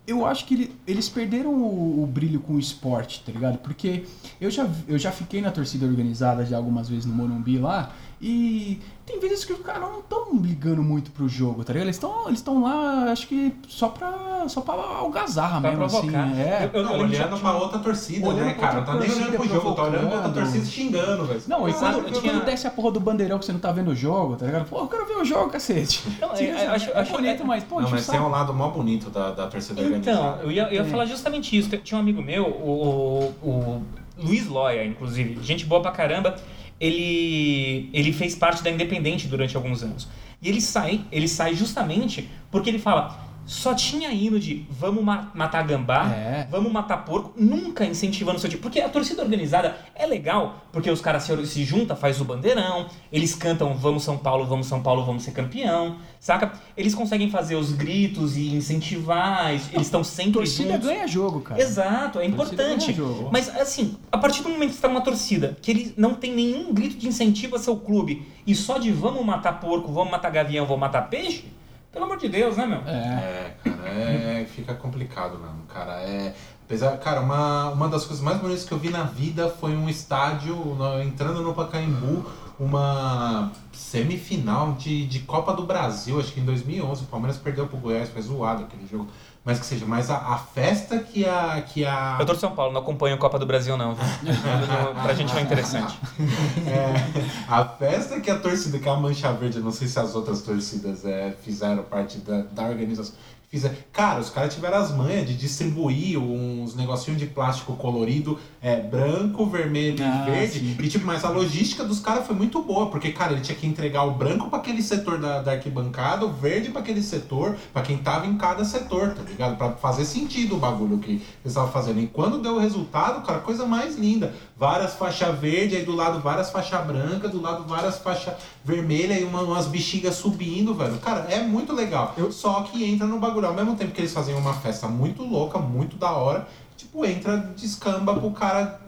eu acho que ele- eles perderam o, o brilho com o esporte, tá ligado? Porque eu já, eu já fiquei na torcida organizada já algumas vezes no Morumbi lá, e tem vezes que os caras não estão ligando muito pro jogo, tá ligado? Eles estão eles tão lá, acho que só pra, só pra algazarra Pra mesmo, provocar. assim. É. Eu- eu- Não, olhando pra tinha- outra torcida, Olhando né, cara? Tá nem olhando pro jogo, tá olhando pra outra torcida xingando, velho. Não, e Sabe, quando, eu tinha- quando desce a porra do bandeirão que você não tá vendo o jogo, tá ligado? Pô, eu quero ver o jogo, cacete. Não, Sim, é- acho- é acho- bonito, mas, pô, Não, mas tem saco. um lado mó bonito da, da torcida Então, organizada. eu ia, eu ia É. falar justamente isso. Tinha um amigo meu, o, o, o Luiz Loya, inclusive, gente boa pra caramba. Ele, ele fez parte da Independente durante alguns anos. E ele sai, ele sai justamente porque ele fala. Só tinha hino de vamos ma- matar gambá, É. vamos matar porco, nunca incentivando o seu tipo. Porque a torcida organizada é legal, porque os caras se, se juntam, faz o bandeirão, eles cantam vamos São Paulo, vamos São Paulo, vamos ser campeão, saca? Eles conseguem fazer os gritos e incentivar, eles estão sempre Torcida juntos. ganha jogo, cara. Exato, é importante. Mas assim, a partir do momento que você tá numa torcida que ele não tem nenhum grito de incentivo a seu clube e só de vamos matar porco, vamos matar gavião, vamos matar peixe, pelo amor de Deus, né, meu? É. É, cara, é, fica complicado mesmo, cara. É, apesar, cara, uma, uma das coisas mais bonitas que eu vi na vida foi um estádio, no- entrando no Pacaembu, uma semifinal de, de Copa do Brasil, acho que em 2011. O Palmeiras perdeu pro Goiás, foi zoado aquele jogo. Mas que seja, mas a, a festa que a. Que a Eu tô de São Paulo, não acompanho a Copa do Brasil, não. pra gente não é interessante. É, a festa que a torcida, que a Mancha Verde, não sei se as outras torcidas é, fizeram parte da, da organização. Fizeram. Cara, os caras tiveram as manhas de distribuir uns negocinhos de plástico colorido, é, branco, vermelho Ah, e verde. sim. E tipo, mas a logística dos caras foi muito boa, porque, cara, ele tinha que entregar o branco pra aquele setor da, da arquibancada, o verde pra aquele setor, pra quem tava em cada setor, tá ligado? Pra fazer sentido o bagulho que eles estavam fazendo. E quando deu o resultado, cara, coisa mais linda. Várias faixas verdes, aí do lado várias faixas brancas, do lado várias faixas vermelhas e uma- umas bexigas subindo, velho. Cara, é muito legal. Só que entra no bagulho. Ao mesmo tempo que eles fazem uma festa muito louca, muito da hora, tipo, entra, descamba pro cara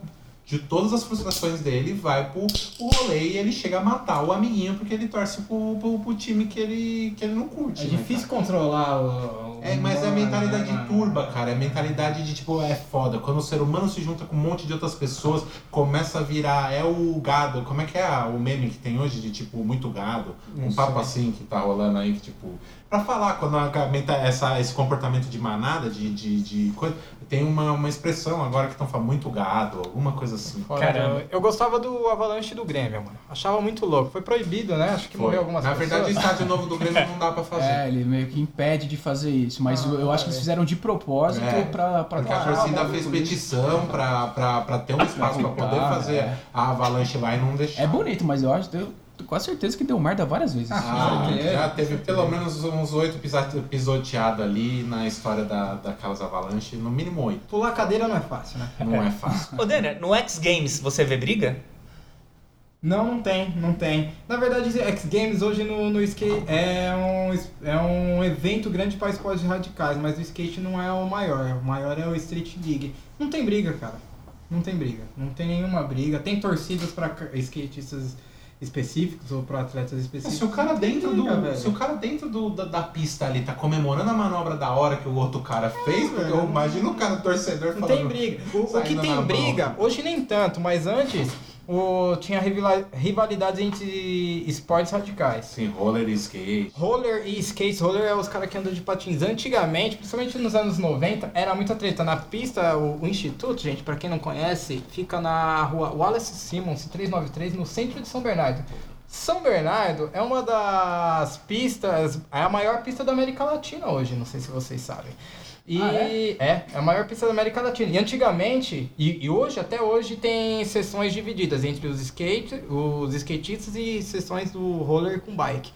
de todas as frustrações dele, vai pro, pro rolê e ele chega a matar o amiguinho porque ele torce pro, pro, pro time que ele, que ele não curte. É né, difícil controlar o, o É, mas é a mentalidade mano. turba, cara. É a mentalidade de tipo, é foda. Quando o ser humano se junta com um monte de outras pessoas, começa a virar. É o gado. Como é que é o meme que tem hoje de tipo, muito gado? um papo assim que tá rolando aí, que tipo. Pra falar, quando a, a menta- essa, esse comportamento de manada, de, de, de coisa. Tem uma, uma expressão agora que estão falando muito gado, alguma coisa assim. Caramba. eu, eu gostava do Avalanche do Grêmio, mano. Achava muito louco. Foi proibido, né? Acho que Foi. morreu algumas Na pessoas. verdade, o estádio novo do Grêmio não dá pra fazer. É, ele meio que impede de fazer isso. Mas Ah, eu acho que eles é. fizeram de propósito É, pra, pra Porque a torcida o fez petição pra, pra, pra ter um espaço pra poder fazer é. a avalanche lá e não deixar. É bonito, mas eu acho, eu quase certeza que deu merda várias vezes. Ah, é? já teve pelo menos uns oito pisoteados ali na história da, daquelas avalanches, no mínimo oito. Pular cadeira não é fácil, né? Não é fácil. Ô, Daniel, no X Games você vê briga? Não, não tem, não tem. Na verdade, X Games hoje no, no skate é um, é um evento grande para esportes radicais, mas o skate não é o maior. O maior é o Street League. Não tem briga, cara. Não tem briga. Não tem nenhuma briga. Tem torcidas para skatistas específicos ou para atletas específicos. Se o cara Não dentro do, se o cara dentro do, da, da pista ali tá comemorando a manobra da hora que o outro cara fez, velho. eu imagino o cara torcedor Não falando. tem briga. O, o que tem briga, mão. hoje nem tanto, mas antes o, tinha rivali- rivalidades entre esportes radicais. Sim, roller e skate. Roller e skate, roller é os caras que andam de patins. Antigamente, principalmente nos anos 90, era muita treta. Na pista, o, o Instituto, gente, pra quem não conhece, fica na rua Wallace Simmons, 393, no centro de São Bernardo. São Bernardo é uma das pistas, é a maior pista da América Latina hoje, não sei se vocês sabem. E Ah, é? é, a maior pista da América Latina. E antigamente, e, e hoje, até hoje, tem sessões divididas entre os skate, os skatistas e sessões do roller com bike.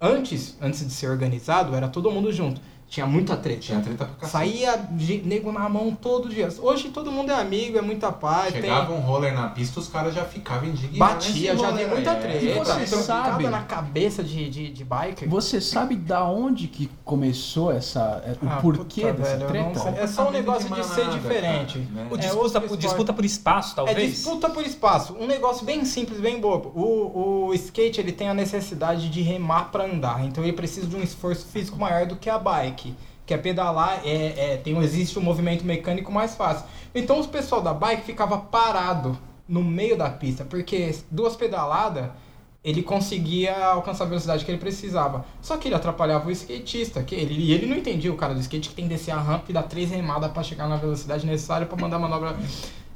Antes, antes de ser organizado, era todo mundo junto. Tinha muita treta. Tinha treta pra cacete. Saía de nego na mão todo dia. Hoje todo mundo é amigo, é muita paz. Chegava tem... um roller na pista, os caras já ficavam indignados. Batia, já roller vi muita é. treta. E você Trancada sabe- na cabeça de, de, de biker. Você sabe da onde que começou essa. é, O Ah, porquê puta, dessa velho, treta? É só um negócio de ser diferente. né? O É disputa, outro por, disputa por espaço, É talvez? disputa por espaço. Um negócio bem simples, bem bobo. O, o skate ele tem a necessidade de remar para andar, então ele precisa de um esforço físico maior do que a bike. Que é pedalar, é, é, tem, existe um movimento mecânico mais fácil. Então os pessoal da bike ficava parado no meio da pista, porque duas pedaladas ele conseguia alcançar a velocidade que ele precisava. Só que ele atrapalhava o skatista, que ele, e ele não entendia o cara do skate que tem que descer a rampa e dar três remadas para chegar na velocidade necessária para mandar a manobra.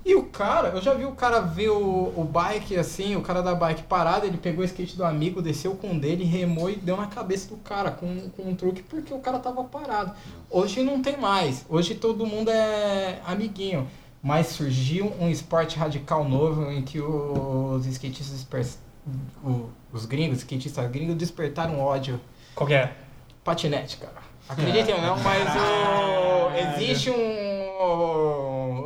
E o cara, eu já vi o cara ver o, o bike assim, o cara da bike parado, ele pegou o skate do amigo, desceu com o dele, remou e deu na cabeça do cara com, com um truque porque o cara tava parado. Hoje não tem mais, hoje todo mundo é amiguinho. Mas surgiu um esporte radical novo em que os skatistas, os gringos, skatistas gringos despertaram ódio Qual que é? patinete, cara. Acreditem ou não, mas o, existe um.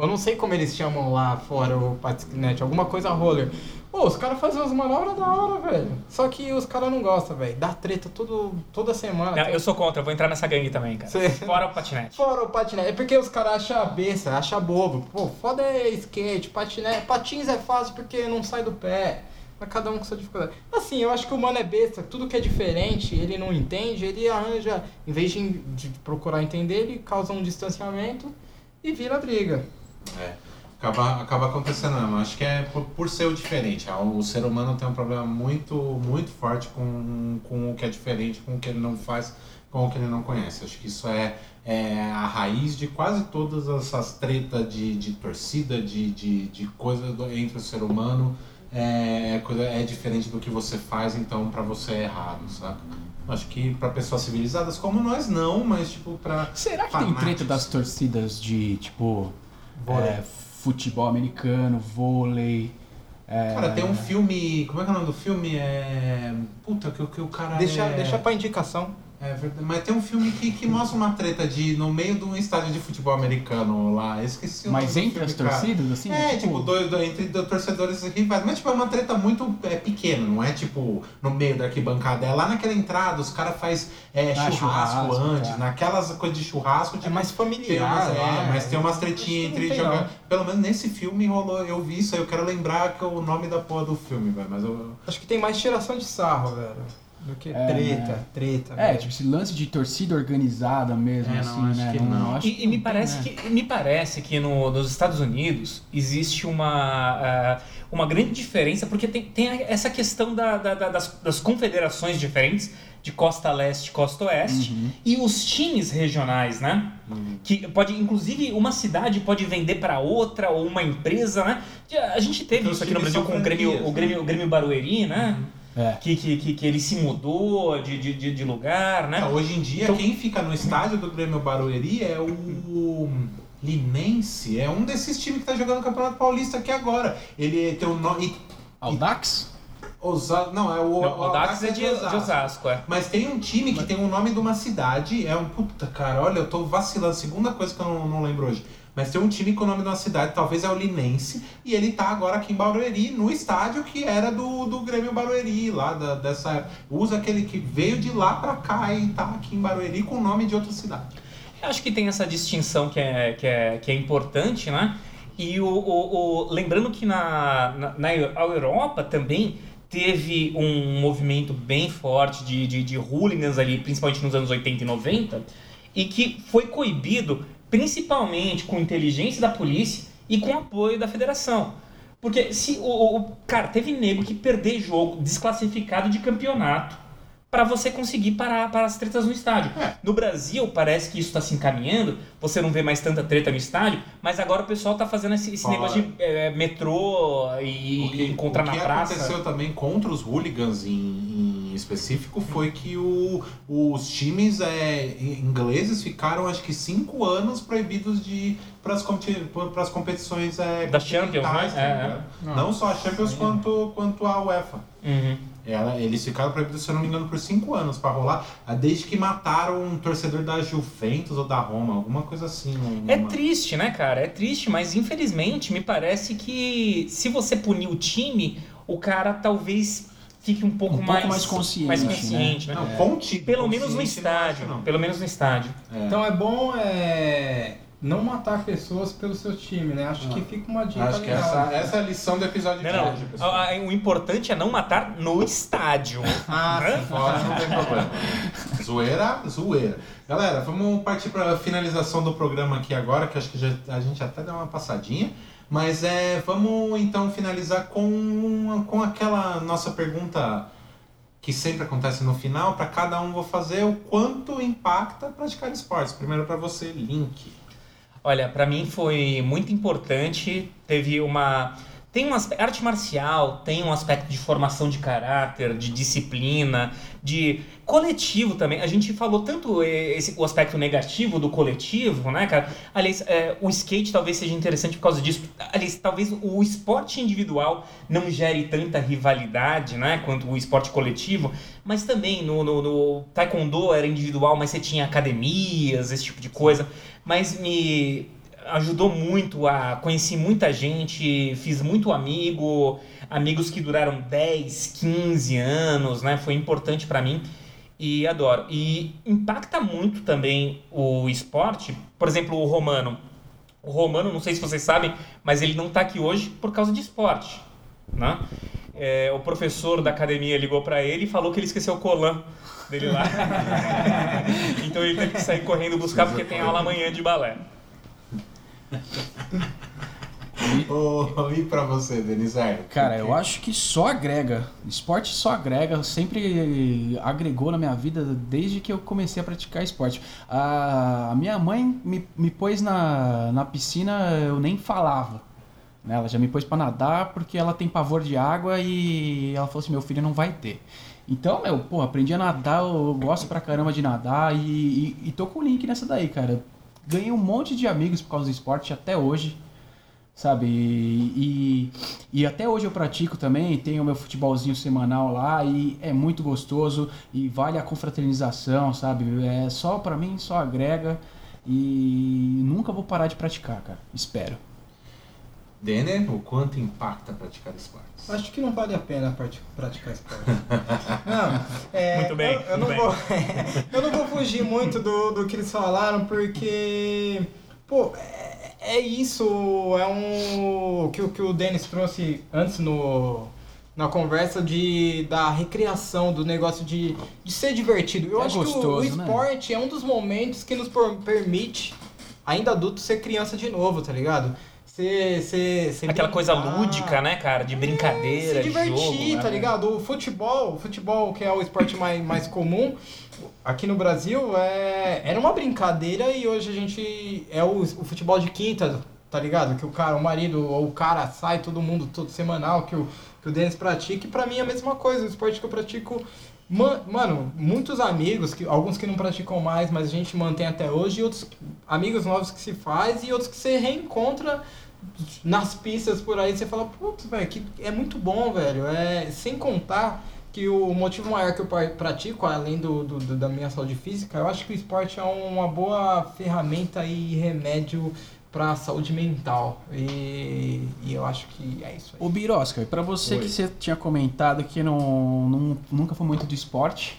Eu não sei como eles chamam lá fora o patinete, alguma coisa roller. Pô, os caras fazem umas manobras da hora, velho. Só que os caras não gostam, velho. Dá treta todo, toda semana. Não, eu sou contra, eu vou entrar nessa gangue também, cara. Cê- Fora o patinete. Fora o patinete. É porque os caras acham besta, acham bobo. Pô, foda é skate, patinete. Patins é fácil porque não sai do pé. Mas cada um com sua dificuldade. Assim, eu acho que o mano é besta. Tudo que é diferente, ele não entende, ele arranja. Em vez de, de procurar entender, ele causa um distanciamento e vira briga. É. Acaba, acaba acontecendo mesmo. Acho que é por, por ser o diferente. Ah, O ser humano tem um problema muito, muito forte com, com o que é diferente, com o que ele não faz, com o que ele não conhece. Acho que isso é, é a raiz de quase todas essas tretas de, de torcida, de, de, de coisa do- entre o ser humano. É, coisa, é diferente do que você faz, então pra você é errado, sabe? Acho que pra pessoas civilizadas como nós não, mas tipo pra. Será que tem fanáticos. treta das torcidas de, tipo. É, futebol americano, vôlei? é, Cara, tem um filme. Como é que é o nome do filme? É. Puta, que, o- que o cara. Deixa, é... deixa pra indicação. É verdade. Mas tem um filme que, que mostra uma treta de no meio de um estádio de futebol americano lá. Eu esqueci o Mas do entre filme, as torcidas, assim? É, tipo, dois, dois- entre dois torcedores rivais. Mas, tipo, é uma treta muito é, pequena, não é, tipo, no meio da arquibancada. É lá naquela entrada, os caras fazem é, Ah, churrasco, churrasco, antes. tá. Naquelas coisas de churrasco, É tipo, mais tem familiar. umas, é, lá, mas tem umas tretinhas entre jogar. não. Pelo menos nesse filme rolou, eu vi isso aí. Eu quero lembrar que é o nome da porra do filme, velho. Mas eu. Acho que tem mais tiração de sarro, velho. Do que É, treta, né? treta. É, mesmo. tipo esse lance de torcida organizada mesmo, É, não, assim, acho né? que não. acho E, que e me não tem, parece né? que me parece que no- nos Estados Unidos existe uma, ah, uma grande diferença porque tem, tem essa questão da- da- da- das, das confederações diferentes de costa leste, costa oeste Uhum. e os times regionais, né? Que pode, inclusive, uma cidade pode vender para outra ou uma empresa, né? A gente teve Então, isso aqui no Brasil com o Grêmio, o Grêmio, o Grêmio Barueri, né? É. Que, que, que, que ele se mudou de, de, de- lugar, né? É, hoje em dia, Então- quem fica no estádio do Grêmio Barueri é o Linense. É um desses times que tá jogando o Campeonato Paulista aqui agora. Ele tem o nome. Audax? Osa... Não, é o, Não, o Dax é de, de Osasco. Osasco, é. Mas tem um time que tem o nome de uma cidade. É um. Puta, cara, olha, eu tô vacilando. Segunda coisa que eu não, não lembro hoje. Mas tem um time com o nome de uma cidade, talvez é o Linense, e ele tá agora aqui em Barueri, no estádio que era do, do Grêmio Barueri, lá da, dessa. Usa aquele que veio de lá pra cá e tá aqui em Barueri com o nome de outra cidade. Eu Acho que tem essa distinção que é, que é, que é importante, né? E o, o- o- lembrando que na, na, na Europa também teve um movimento bem forte de, de, de hooligans ali, principalmente nos anos 80 e 90, e que foi coibido principalmente com inteligência da polícia e com apoio da federação. Porque se o, o- cara teve nego que perder jogo desclassificado de campeonato para você conseguir parar, parar as tretas no estádio. É. No Brasil, parece que isso está se encaminhando, você não vê mais tanta treta no estádio, mas agora o pessoal tá fazendo esse, esse negócio de é, metrô e, O que, encontrar o que na praça. aconteceu também contra os hooligans em, em específico foi que o, os times é, ingleses ficaram acho que cinco anos proibidos de ir para as competições é, Da Champions, né? tá É, ligado? Não só a Champions quanto, quanto a UEFA. Uhum. Ela, eles ficaram proibidos, se eu não me engano, por cinco anos para rolar, ah, desde que mataram um torcedor da Juventus ou da Roma, alguma coisa assim. É uma- triste, né, cara? É triste, mas infelizmente me parece que se você punir o time, o cara talvez fique um pouco, Um pouco mais, mais consciente, mais né? consciente, né? Não, contido, Pelo menos no estádio. acho. Pelo menos no estádio. É. Então é bom é, não matar pessoas pelo seu time, né? Acho que fica uma dica Acho que legal. essa, essa é a lição do episódio Não, de hoje, pessoal. A- a- O importante é não matar no estádio. Ah, sim. Fora não tem problema. Zoeira, zoeira. Galera, vamos partir para a finalização do programa aqui agora, que acho que já- a gente até deu uma passadinha. Mas é, vamos então finalizar com, com aquela nossa pergunta que sempre acontece no final. Para cada um vou fazer o quanto impacta praticar esportes. Primeiro para você, Link. Olha, pra mim foi muito importante. Teve uma. Tem um aspecto. Arte marcial tem um aspecto de formação de caráter, de disciplina, de coletivo também. A gente falou tanto esse, o aspecto negativo do coletivo, né, cara? Aliás, eh, o skate talvez seja interessante por causa disso. Aliás, talvez o esporte individual não gere tanta rivalidade, né, quanto o esporte coletivo. Mas também no, no, no taekwondo era individual, mas você tinha academias, esse tipo de coisa. Mas me ajudou muito a conheci muita gente, fiz muito amigo, amigos que duraram 10, 15 anos, né? Foi importante pra mim e adoro. E impacta muito também o esporte. Por exemplo, o Romano. O Romano, não sei se vocês sabem, mas ele não tá aqui hoje por causa de esporte, né? É, o professor da academia ligou pra ele e falou que ele esqueceu o colan dele lá. então ele teve que sair correndo buscar porque tem aula amanhã de balé. Oh, e para você, Denizar? Cara, eu acho que só agrega. Esporte só agrega. Sempre agregou na minha vida desde que eu comecei a praticar esporte. A minha mãe me, me pôs na, na piscina, eu nem falava. Né? Ela já me pôs pra nadar porque ela tem pavor de água e ela falou assim: meu filho não vai ter. Então, meu, pô, aprendi a nadar, eu gosto pra caramba de nadar e, e, e tô com o link nessa daí, cara. Ganhei um monte de amigos por causa do esporte até hoje sabe? E, e, até hoje eu pratico também, tenho meu futebolzinho semanal lá e é muito gostoso e vale a confraternização, sabe? É só pra mim, só agrega e nunca vou parar de praticar, cara. Espero. Denner, o quanto impacta praticar esportes? Acho que não vale a pena prati- praticar esporte. Não, é, Muito bem, Eu, eu muito não vou, eu não vou fugir muito do, do que eles falaram, porque, pô, é, é isso, é um que, o- que o Denis trouxe antes no, na conversa de, da recreação, do negócio de, de ser divertido. Eu É acho que o, o gostoso, né? esporte é um dos momentos que nos permite, ainda adulto, ser criança de novo, tá ligado? Ser, ser Aquela coisa brincar. lúdica, né, cara? De brincadeira, se divertir, jogo. tá né? ligado? O futebol, o futebol que é o esporte mais, mais comum aqui no Brasil, é, era uma brincadeira e hoje a gente é o, o futebol de quinta, tá ligado? Que o cara, o marido ou o cara sai todo mundo todo semanal que o que o Denis pratica e pra mim é a mesma coisa, o esporte que eu pratico Ma- Mano, muitos amigos, que, alguns que não praticam mais, mas a gente mantém até hoje, e outros amigos novos que se faz e outros que você reencontra nas pistas por aí, você fala, putz, velho, que é muito bom, velho. É, sem contar que o motivo maior que eu pra- pratico, além do, do- do- da minha saúde física, eu acho que o esporte é uma boa ferramenta e remédio pra saúde mental. E, e eu acho que é isso aí. Ô Birosca, pra você Oi. que você tinha comentado que não, não- nunca foi muito do esporte,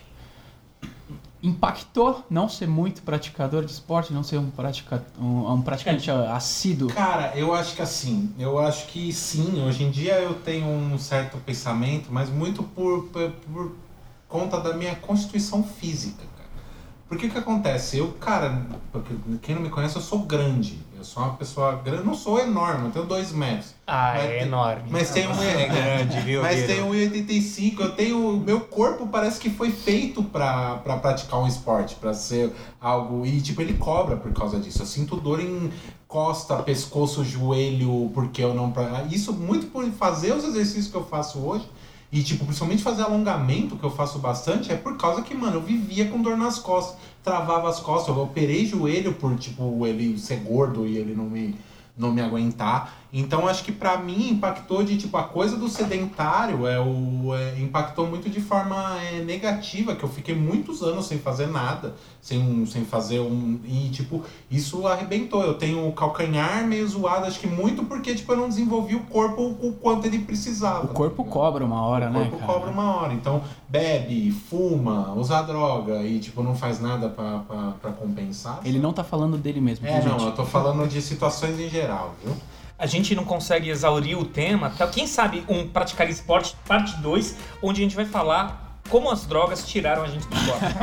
impactou não ser muito praticador de esporte, não ser um, pratica, um, um praticante assíduo? Cara, eu acho que assim, eu acho que sim, hoje em dia eu tenho um certo pensamento, mas muito por, por, por conta da minha constituição física. Porque o que acontece? Eu, cara, porque quem não me conhece, eu sou grande. Eu sou uma pessoa grande, não sou enorme, eu tenho dois metros. Ah, Mas é tem- enorme. Mas tem um é grande, viu, Mas tem 1,85, eu tenho. Meu corpo parece que foi feito pra, pra praticar um esporte, pra ser algo. E tipo, ele cobra por causa disso. Eu sinto dor em costa, pescoço, joelho, porque eu não. Isso muito por fazer os exercícios que eu faço hoje. E, tipo, principalmente fazer alongamento, que eu faço bastante, é por causa que, mano, eu vivia com dor nas costas, travava as costas, eu operei joelho por, tipo, ele ser gordo e ele não me, não me aguentar. Então, acho que pra mim impactou de, tipo, a coisa do sedentário é o, é, impactou muito de forma é, negativa, que eu fiquei muitos anos sem fazer nada, sem, sem fazer um. E, tipo, isso arrebentou. Eu tenho o calcanhar meio zoado, acho que muito porque, tipo, eu não desenvolvi o corpo o quanto ele precisava. O corpo cobra uma hora, O né, corpo cara? cobra uma hora. Então, bebe, fuma, usa droga e, tipo, não faz nada pra compensar. Ele não tá falando dele mesmo, É, não, gente? eu tô falando de situações em geral, viu? A gente não consegue exaurir o tema. Tá? Quem sabe um Praticar Esporte, parte 2, onde a gente vai falar como as drogas tiraram a gente do esporte.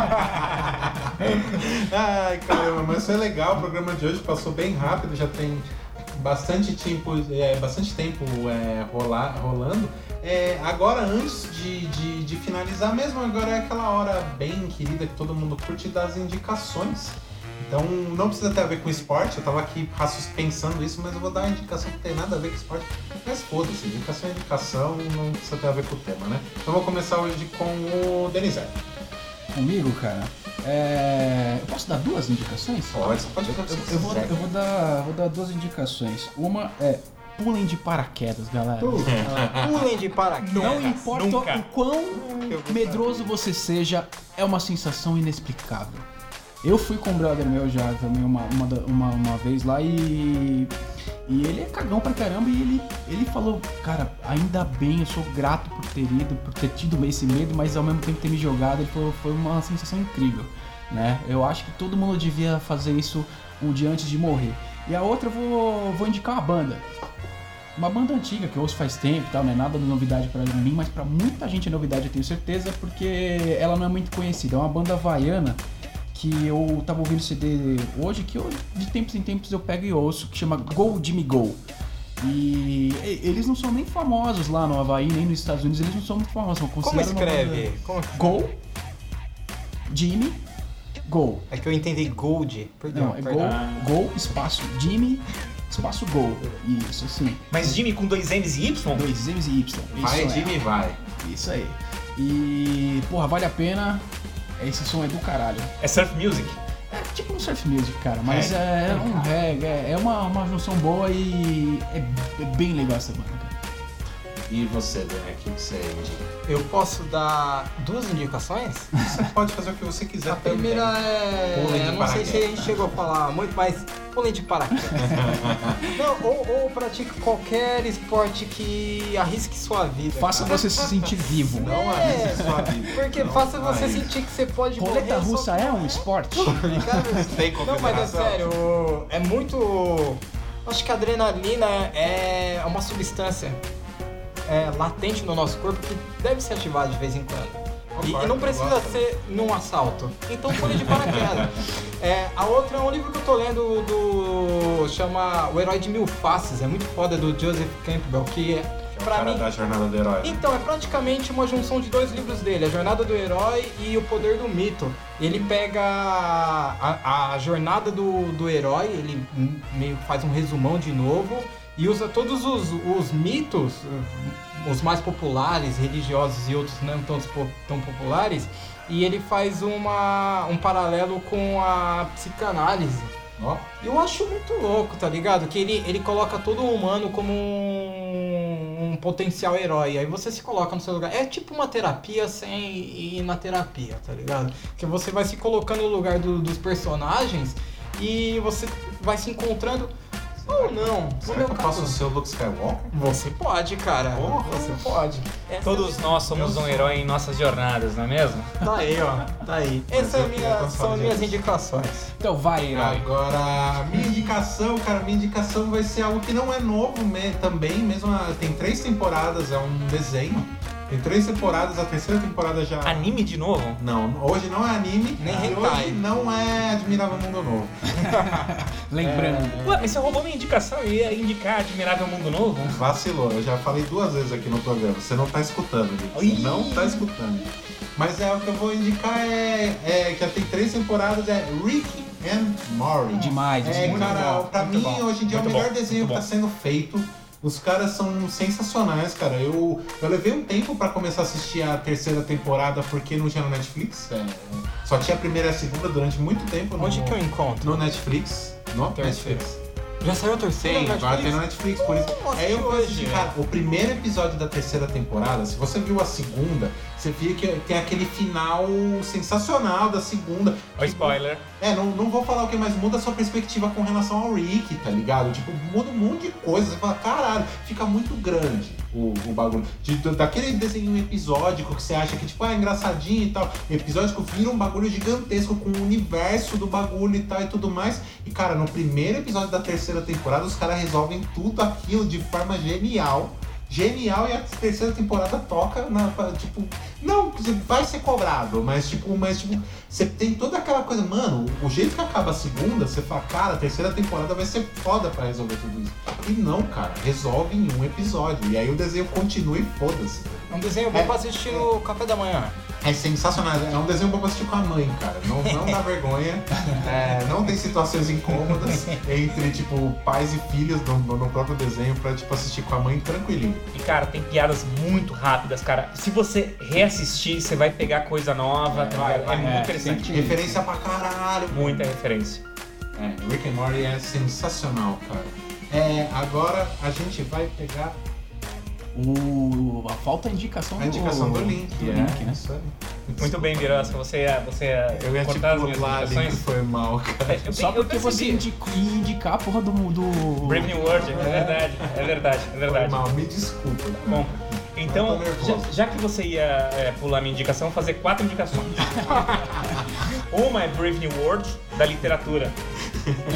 Ai, caramba, mas foi legal. O programa de hoje passou bem rápido, já tem bastante tempo, é, bastante tempo é, rolar, rolando. É, agora, antes de, de, de finalizar mesmo, agora é aquela hora bem querida que todo mundo curte das indicações. Então não precisa ter a ver com esporte, eu tava aqui pensando isso, mas eu vou dar uma indicação que tem nada a ver com esporte. Mas foda-se, indicação é indicação, não precisa ter a ver com o tema, né? Então eu vou começar hoje com o Denizé. Comigo, cara, é... eu posso dar duas indicações? Pode, pode Eu, eu vou, eu vou dar, vou dar duas indicações. Uma é pulem de paraquedas, galera. Pulem de paraquedas. Não importa nunca. o quão medroso você seja, é uma sensação inexplicável. Eu fui com um brother meu já também uma, uma, uma, uma vez lá e. E ele é cagão pra caramba e ele, ele falou, cara, ainda bem, eu sou grato por ter ido, por ter tido esse medo, mas ao mesmo tempo ter me jogado, ele falou, foi uma sensação incrível, né? Eu acho que todo mundo devia fazer isso um dia antes de morrer. E a outra eu vou, vou indicar uma banda. Uma banda antiga que eu ouço faz tempo e tal, não é nada de novidade pra mim, mas pra muita gente é novidade, eu tenho certeza, porque ela não é muito conhecida. É uma banda havaiana que eu tava ouvindo CD hoje, que eu, de tempos em tempos eu pego e ouço, que chama Go Jimmy Go. E eles não são nem famosos lá no Havaí, nem nos Estados Unidos, eles não são muito famosos. São Como escreve? Como Go, Jimmy, Go. É que eu entendi Gold. Perdão, Não, é perdão. Go, Go, espaço Jimmy, espaço Go. Isso, assim. Mas Jimmy com dois M's e Y? Dois M's e Y. Vai, Isso é. Jimmy, vai. Isso aí. E, porra, vale a pena. Esse som é do caralho. É surf music? É tipo um surf music, cara, mas é, é um reggae, é é uma, uma junção boa e é, é bem legal essa banda. E você, Dani, o que você indica? Eu posso dar duas indicações? Você pode fazer o que você quiser A primeira também. é. Pulem de eu não sei se a gente chegou a falar muito, mas pulem de paraquedas. não, ou, ou pratique qualquer esporte que arrisque sua vida. Faça você se sentir vivo. Não arrisque sua vida. Porque Não faça você sentir que você pode Roleta morrer russa só- é um esporte? Tem Não, mas é sério, é muito. Acho que a adrenalina é uma substância. É, latente no nosso corpo que deve ser ativado de vez em quando. E, e não precisa ser num assalto. Então pule de paraquedas. É, a outra é um livro que eu tô lendo do. chama O Herói de Mil Faces. É muito foda do Joseph Campbell, que é, pra cara mim. da jornada do herói. Então, é praticamente uma junção de dois livros dele, A Jornada do Herói e O Poder do Mito. Ele pega a, a jornada do, do herói, ele meio faz um resumão de novo e usa todos os, os mitos, eh, os mais populares, religiosos e outros não tão, tão populares, e ele faz uma, um paralelo com a psicanálise. Ó, Eu acho muito louco, tá ligado? Que ele, ele coloca todo o humano como um, um potencial herói. Aí você se coloca no seu lugar. É tipo uma terapia sem ir na terapia, tá ligado? Que você vai se colocando no lugar do- dos personagens e você vai se encontrando ou não. Será que eu ser o Luke Skywalker? você pode, cara. Porra. Você pode. Essa Todos nós somos um herói em nossas jornadas, não é mesmo? Tá aí, ó. Tá aí. Essas queria minha, são minhas indicações. Então vai, herói. Agora, minha indicação, cara, minha indicação vai ser algo que não é novo me- também, mesmo a- tem três temporadas, é um desenho. Tem três temporadas, a terceira temporada já. Anime de novo? Não, hoje não é anime, Nem e hentai. hoje não é Admirável Mundo Novo. Lembrando. Ué, mas você roubou minha indicação, eu ia indicar Admirável Mundo Novo? Vacilou, eu já falei duas vezes aqui no programa, você não tá escutando, gente. Não tá escutando. Mas é o que eu vou indicar é, é que já tem três temporadas, é Rick and Morty. Demais, É, muito cara, bom. pra muito mim bom, hoje em dia é o muito melhor bom, desenho que muito tá sendo feito. Os caras são sensacionais, cara. Eu, eu levei um tempo pra começar a assistir a terceira temporada porque não tinha no Netflix. É, só tinha a primeira e a segunda durante muito tempo no, Onde que eu encontro? no Netflix. No Netflix. Já saiu a terceira? Tem, agora tem Netflix? no Netflix, por isso. Nossa, Aí eu que vou assistir, hoje, cara, o primeiro episódio da terceira temporada, se você viu a segunda, você via que tem aquele final sensacional da segunda. Ó, spoiler. É, não, não vou falar o que, mas muda a sua perspectiva com relação ao Rick, tá ligado? Tipo, muda um monte de coisa. Você fala, caralho, fica muito grande o, o bagulho. De- daquele desenho episódico que você acha que, tipo, ah, é engraçadinho e tal. Episódico vira um bagulho gigantesco com o universo do bagulho e tal e tudo mais. E, cara, no primeiro episódio da terceira temporada, os caras resolvem tudo aquilo de forma genial. Genial e a terceira temporada toca na. Tipo, não, vai ser cobrado, mas tipo, mas tipo, você tem toda aquela coisa, mano, o jeito que acaba a segunda, você fala, cara, a terceira temporada vai ser foda pra resolver tudo isso. E não, cara, resolve em um episódio. E aí o desenho continua e foda-se. É um desenho bom É. pra assistir no café da manhã. É sensacional, é um desenho bom pra assistir com a mãe, cara. Não, não dá vergonha, é, não tem situações incômodas entre, tipo, pais e filhos no, no- próprio desenho pra, tipo, assistir com a mãe tranquilinho. E, cara, tem piadas muito rápidas, cara. Se você reassistir, você vai pegar coisa nova, tá vai, ligado? vai. é muito É, interessante. Referência pra caralho. Muita referência. É, Rick and Morty é sensacional, cara. É, agora a gente vai pegar O, a falta a indicação a indicação do link. do é, link, né? Muito bem, Mirança. Você ia, você ia Eu ia te cortar as minhas indicações? foi mal, cara. Eu- Só porque você indicou, ia indicar a porra do. do... Brave New World, é verdade, é verdade, é Foi verdade. mal, me desculpa. cara. Bom, então, já, já que você ia é, pular minha indicação, vou fazer quatro indicações. Uma é Brave New World, da literatura.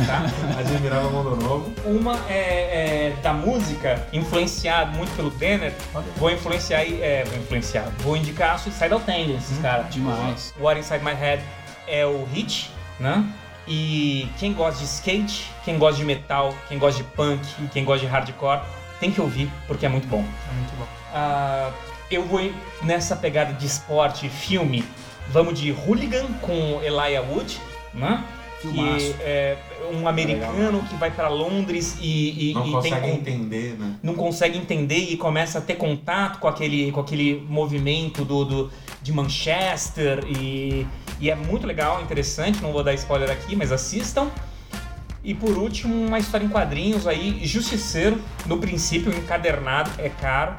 Tá? Admirava o Mundo Novo. Uma é, é da música, influenciado muito pelo Denner. Vou influenciar, aí- é, vou influenciar, vou indicar Suicidal Tendencies, cara. Demais. What Inside My Head é o hit, né? E quem gosta de skate, quem gosta de metal, quem gosta de punk e quem gosta de hardcore, tem que ouvir, porque é muito bom. É muito bom. Ah, eu vou nessa pegada de esporte e filme. Vamos de Hooligan com Elijah Wood, né? Filmaço. Que é um americano que vai pra Londres e, e- Não e consegue tem entender, né? não consegue entender e começa a ter contato com aquele, com aquele movimento do, do- de Manchester e, e é muito legal, interessante, não vou dar spoiler aqui, mas assistam. E por último, uma história em quadrinhos aí, Justiceiro, no princípio encadernado, é caro,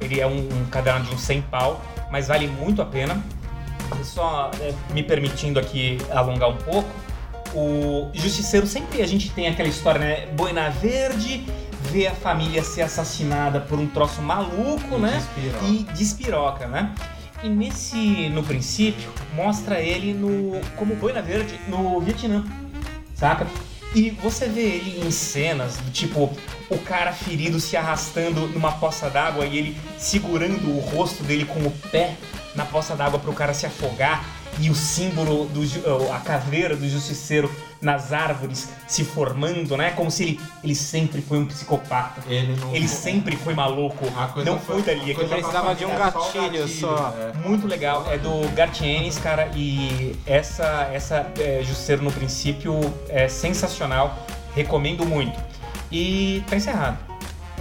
ele é um, um encadernado de um 100 pau, mas vale muito a pena. Só é, me permitindo aqui alongar um pouco, o Justiceiro sempre a gente tem aquela história, né? Boina Verde vê a família ser assassinada por um troço maluco, né? Despiroca. E despiroca, né? E nesse, no princípio, mostra ele no como Boina Verde no Vietnã, saca? E você vê ele em cenas do tipo o cara ferido se arrastando numa poça d'água e ele segurando o rosto dele com o pé na poça d'água para o cara se afogar e o símbolo do a caveira do justiceiro nas árvores se formando, né? Como se ele, ele sempre foi um psicopata. Ele não. Ele sempre foi maluco. Não foi dali. a coisa Aquilo precisava de um família, só gatilho só. é. muito legal, é do Gartienes, cara, e essa, essa é, Justiceiro no princípio é sensacional, recomendo muito. E tá encerrado.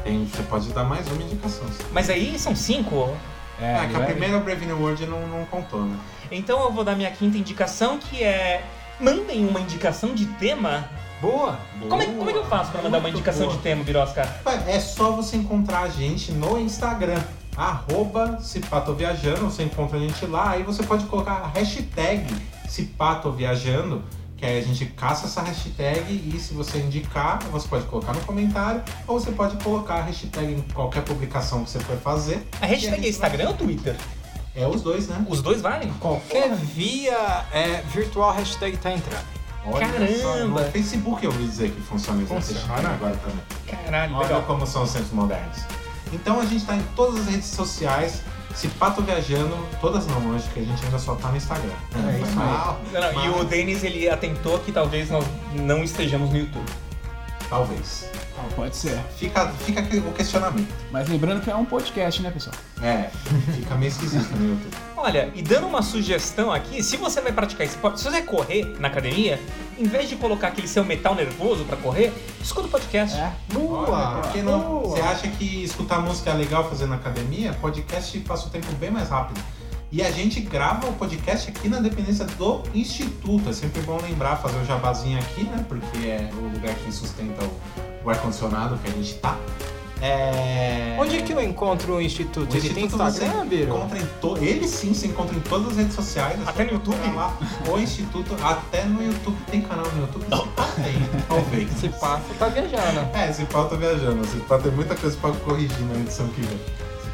Tem- você pode dar mais uma indicação. Mas aí são cinco, É, ele que a primeira Brave New World não, não contou, né? Então eu vou dar minha quinta indicação, que é mandem uma indicação de tema. Boa. Como é, como é que eu faço pra mandar uma Muito indicação boa. de tema, Birosca? É só você encontrar a gente no Instagram. Arroba Cipatoviajando, você encontra a gente lá, aí você pode colocar a hashtag Cipatoviajando, que aí a gente caça essa hashtag e se você indicar, você pode colocar no comentário ou você pode colocar a hashtag em qualquer publicação que você for fazer. A hashtag é Instagram ou Twitter? É os dois, né? Os dois valem? Qualquer via é, virtual hashtag tá entrando. Olha só, Caramba! no Facebook eu ouvi dizer que funciona essa Funciona. hashtag agora também. Caralho, Olha legal. como são os tempos modernos. Então a gente está em todas as redes sociais, se pato viajando, todas não, acho que a gente ainda só tá no Instagram. É isso Mal, Não, não, E mas- o Denis, ele atentou que talvez nós não estejamos no YouTube. Talvez. Ah, pode ser. Fica, fica aqui o questionamento. Mas lembrando que é um podcast, né, pessoal? É, fica meio esquisito no YouTube. Olha, e dando uma sugestão aqui, se você vai praticar esporte, se você vai correr na academia, em vez de colocar aquele seu metal nervoso pra correr, escuta o podcast. É. Olha, por que não? boa. Você acha que escutar música é legal fazer na academia? Podcast passa o tempo bem mais rápido. E a gente grava o podcast aqui na dependência do Instituto. É sempre bom lembrar, fazer o jabazinho aqui, né? Porque é o lugar que sustenta o, o ar-condicionado que a gente tá. É... Onde é que eu encontro o Instituto? O Ele tem Instituto Instagram, você Biro? encontra em to... Ele sim se encontra em todas as redes sociais. é Até no YouTube? Lá, o Instituto, até no YouTube. Tem canal no YouTube? Se pá, tem, talvez. Se passa, tá viajando. É, esse pau tá viajando. Esse pau tem muita coisa pra corrigir na edição que vem.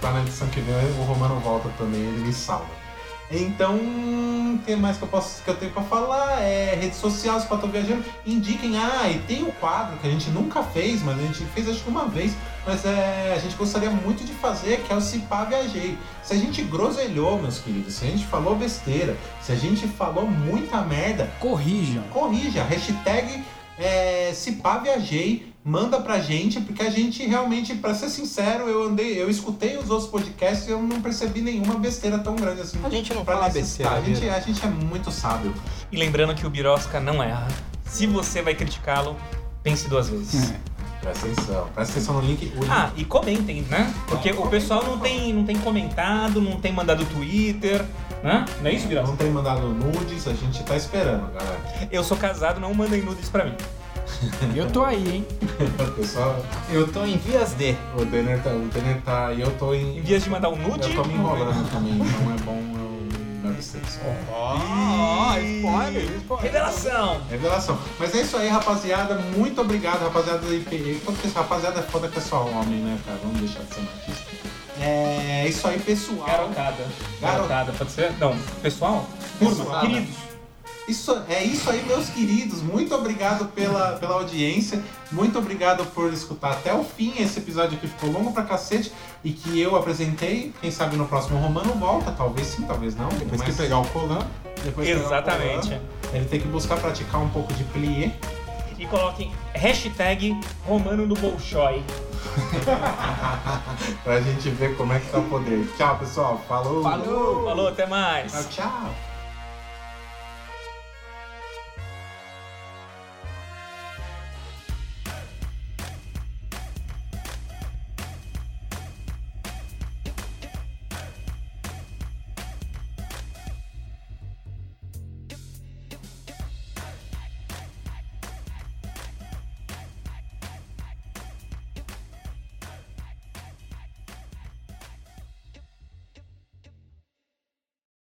Pá na edição que vem, o Romano volta também, ele me salva. Então, o que mais que eu, posso, que eu tenho pra falar? É rede social, se pá, tô viajando. Indiquem, ah, e tem o quadro que a gente nunca fez, mas a gente fez acho que uma vez. Mas é, a gente gostaria muito de fazer, que é o Cipá Viajei. Se a gente groselhou, meus queridos, se a gente falou besteira, se a gente falou muita merda, Corrijam. corrija, hashtag é, Cipá Viajei, manda pra gente, porque a gente realmente, pra ser sincero, eu andei, eu escutei os outros podcasts e eu não percebi nenhuma besteira tão grande assim. A gente não pra fala besteira, A gente, Biro. a gente é muito sábio. E lembrando que o Birosca não erra. Se você vai criticá-lo, pense duas vezes. Presta atenção, presta atenção no link. O link Ah, e comentem, né? Porque o pessoal não tem, não tem comentado, não tem mandado Twitter, né? Não é isso, Birosca? não tem mandado nudes, a gente tá esperando, galera. Eu sou casado, não mandem nudes pra mim. Eu tô aí, hein? Pessoal, Eu tô em vias de. o Denner tá, o Denner tá, e eu tô em... Em vez de mandar um nude... Eu tô me enrolando também, então é bom eu me abster. Ó, spoiler, spoiler. Revelação! Revelação. Mas é isso aí, rapaziada. Muito obrigado, rapaziada. E- Quanto que esse rapaziada é foda que é só homem, né, cara? Vamos deixar de ser machista. É isso aí, pessoal. Garotada. Garo- Garotada, pode ser? Não, pessoal? Turma, Pessoal. queridos. Isso, é isso aí, meus queridos. Muito obrigado pela, pela audiência. Muito obrigado por escutar até o fim esse episódio que ficou longo pra cacete e que eu apresentei. Quem sabe no próximo Romano volta. Talvez sim, talvez não. Depois que Mas pegar o colã. depois que pegar o Exatamente. Colan, Ele tem que buscar praticar um pouco de plié. E coloquem hashtag Romano do Bolshoi. pra gente ver como é que tá o poder. Tchau, pessoal. Falou. Falou! Falou, até mais. Tchau, tchau.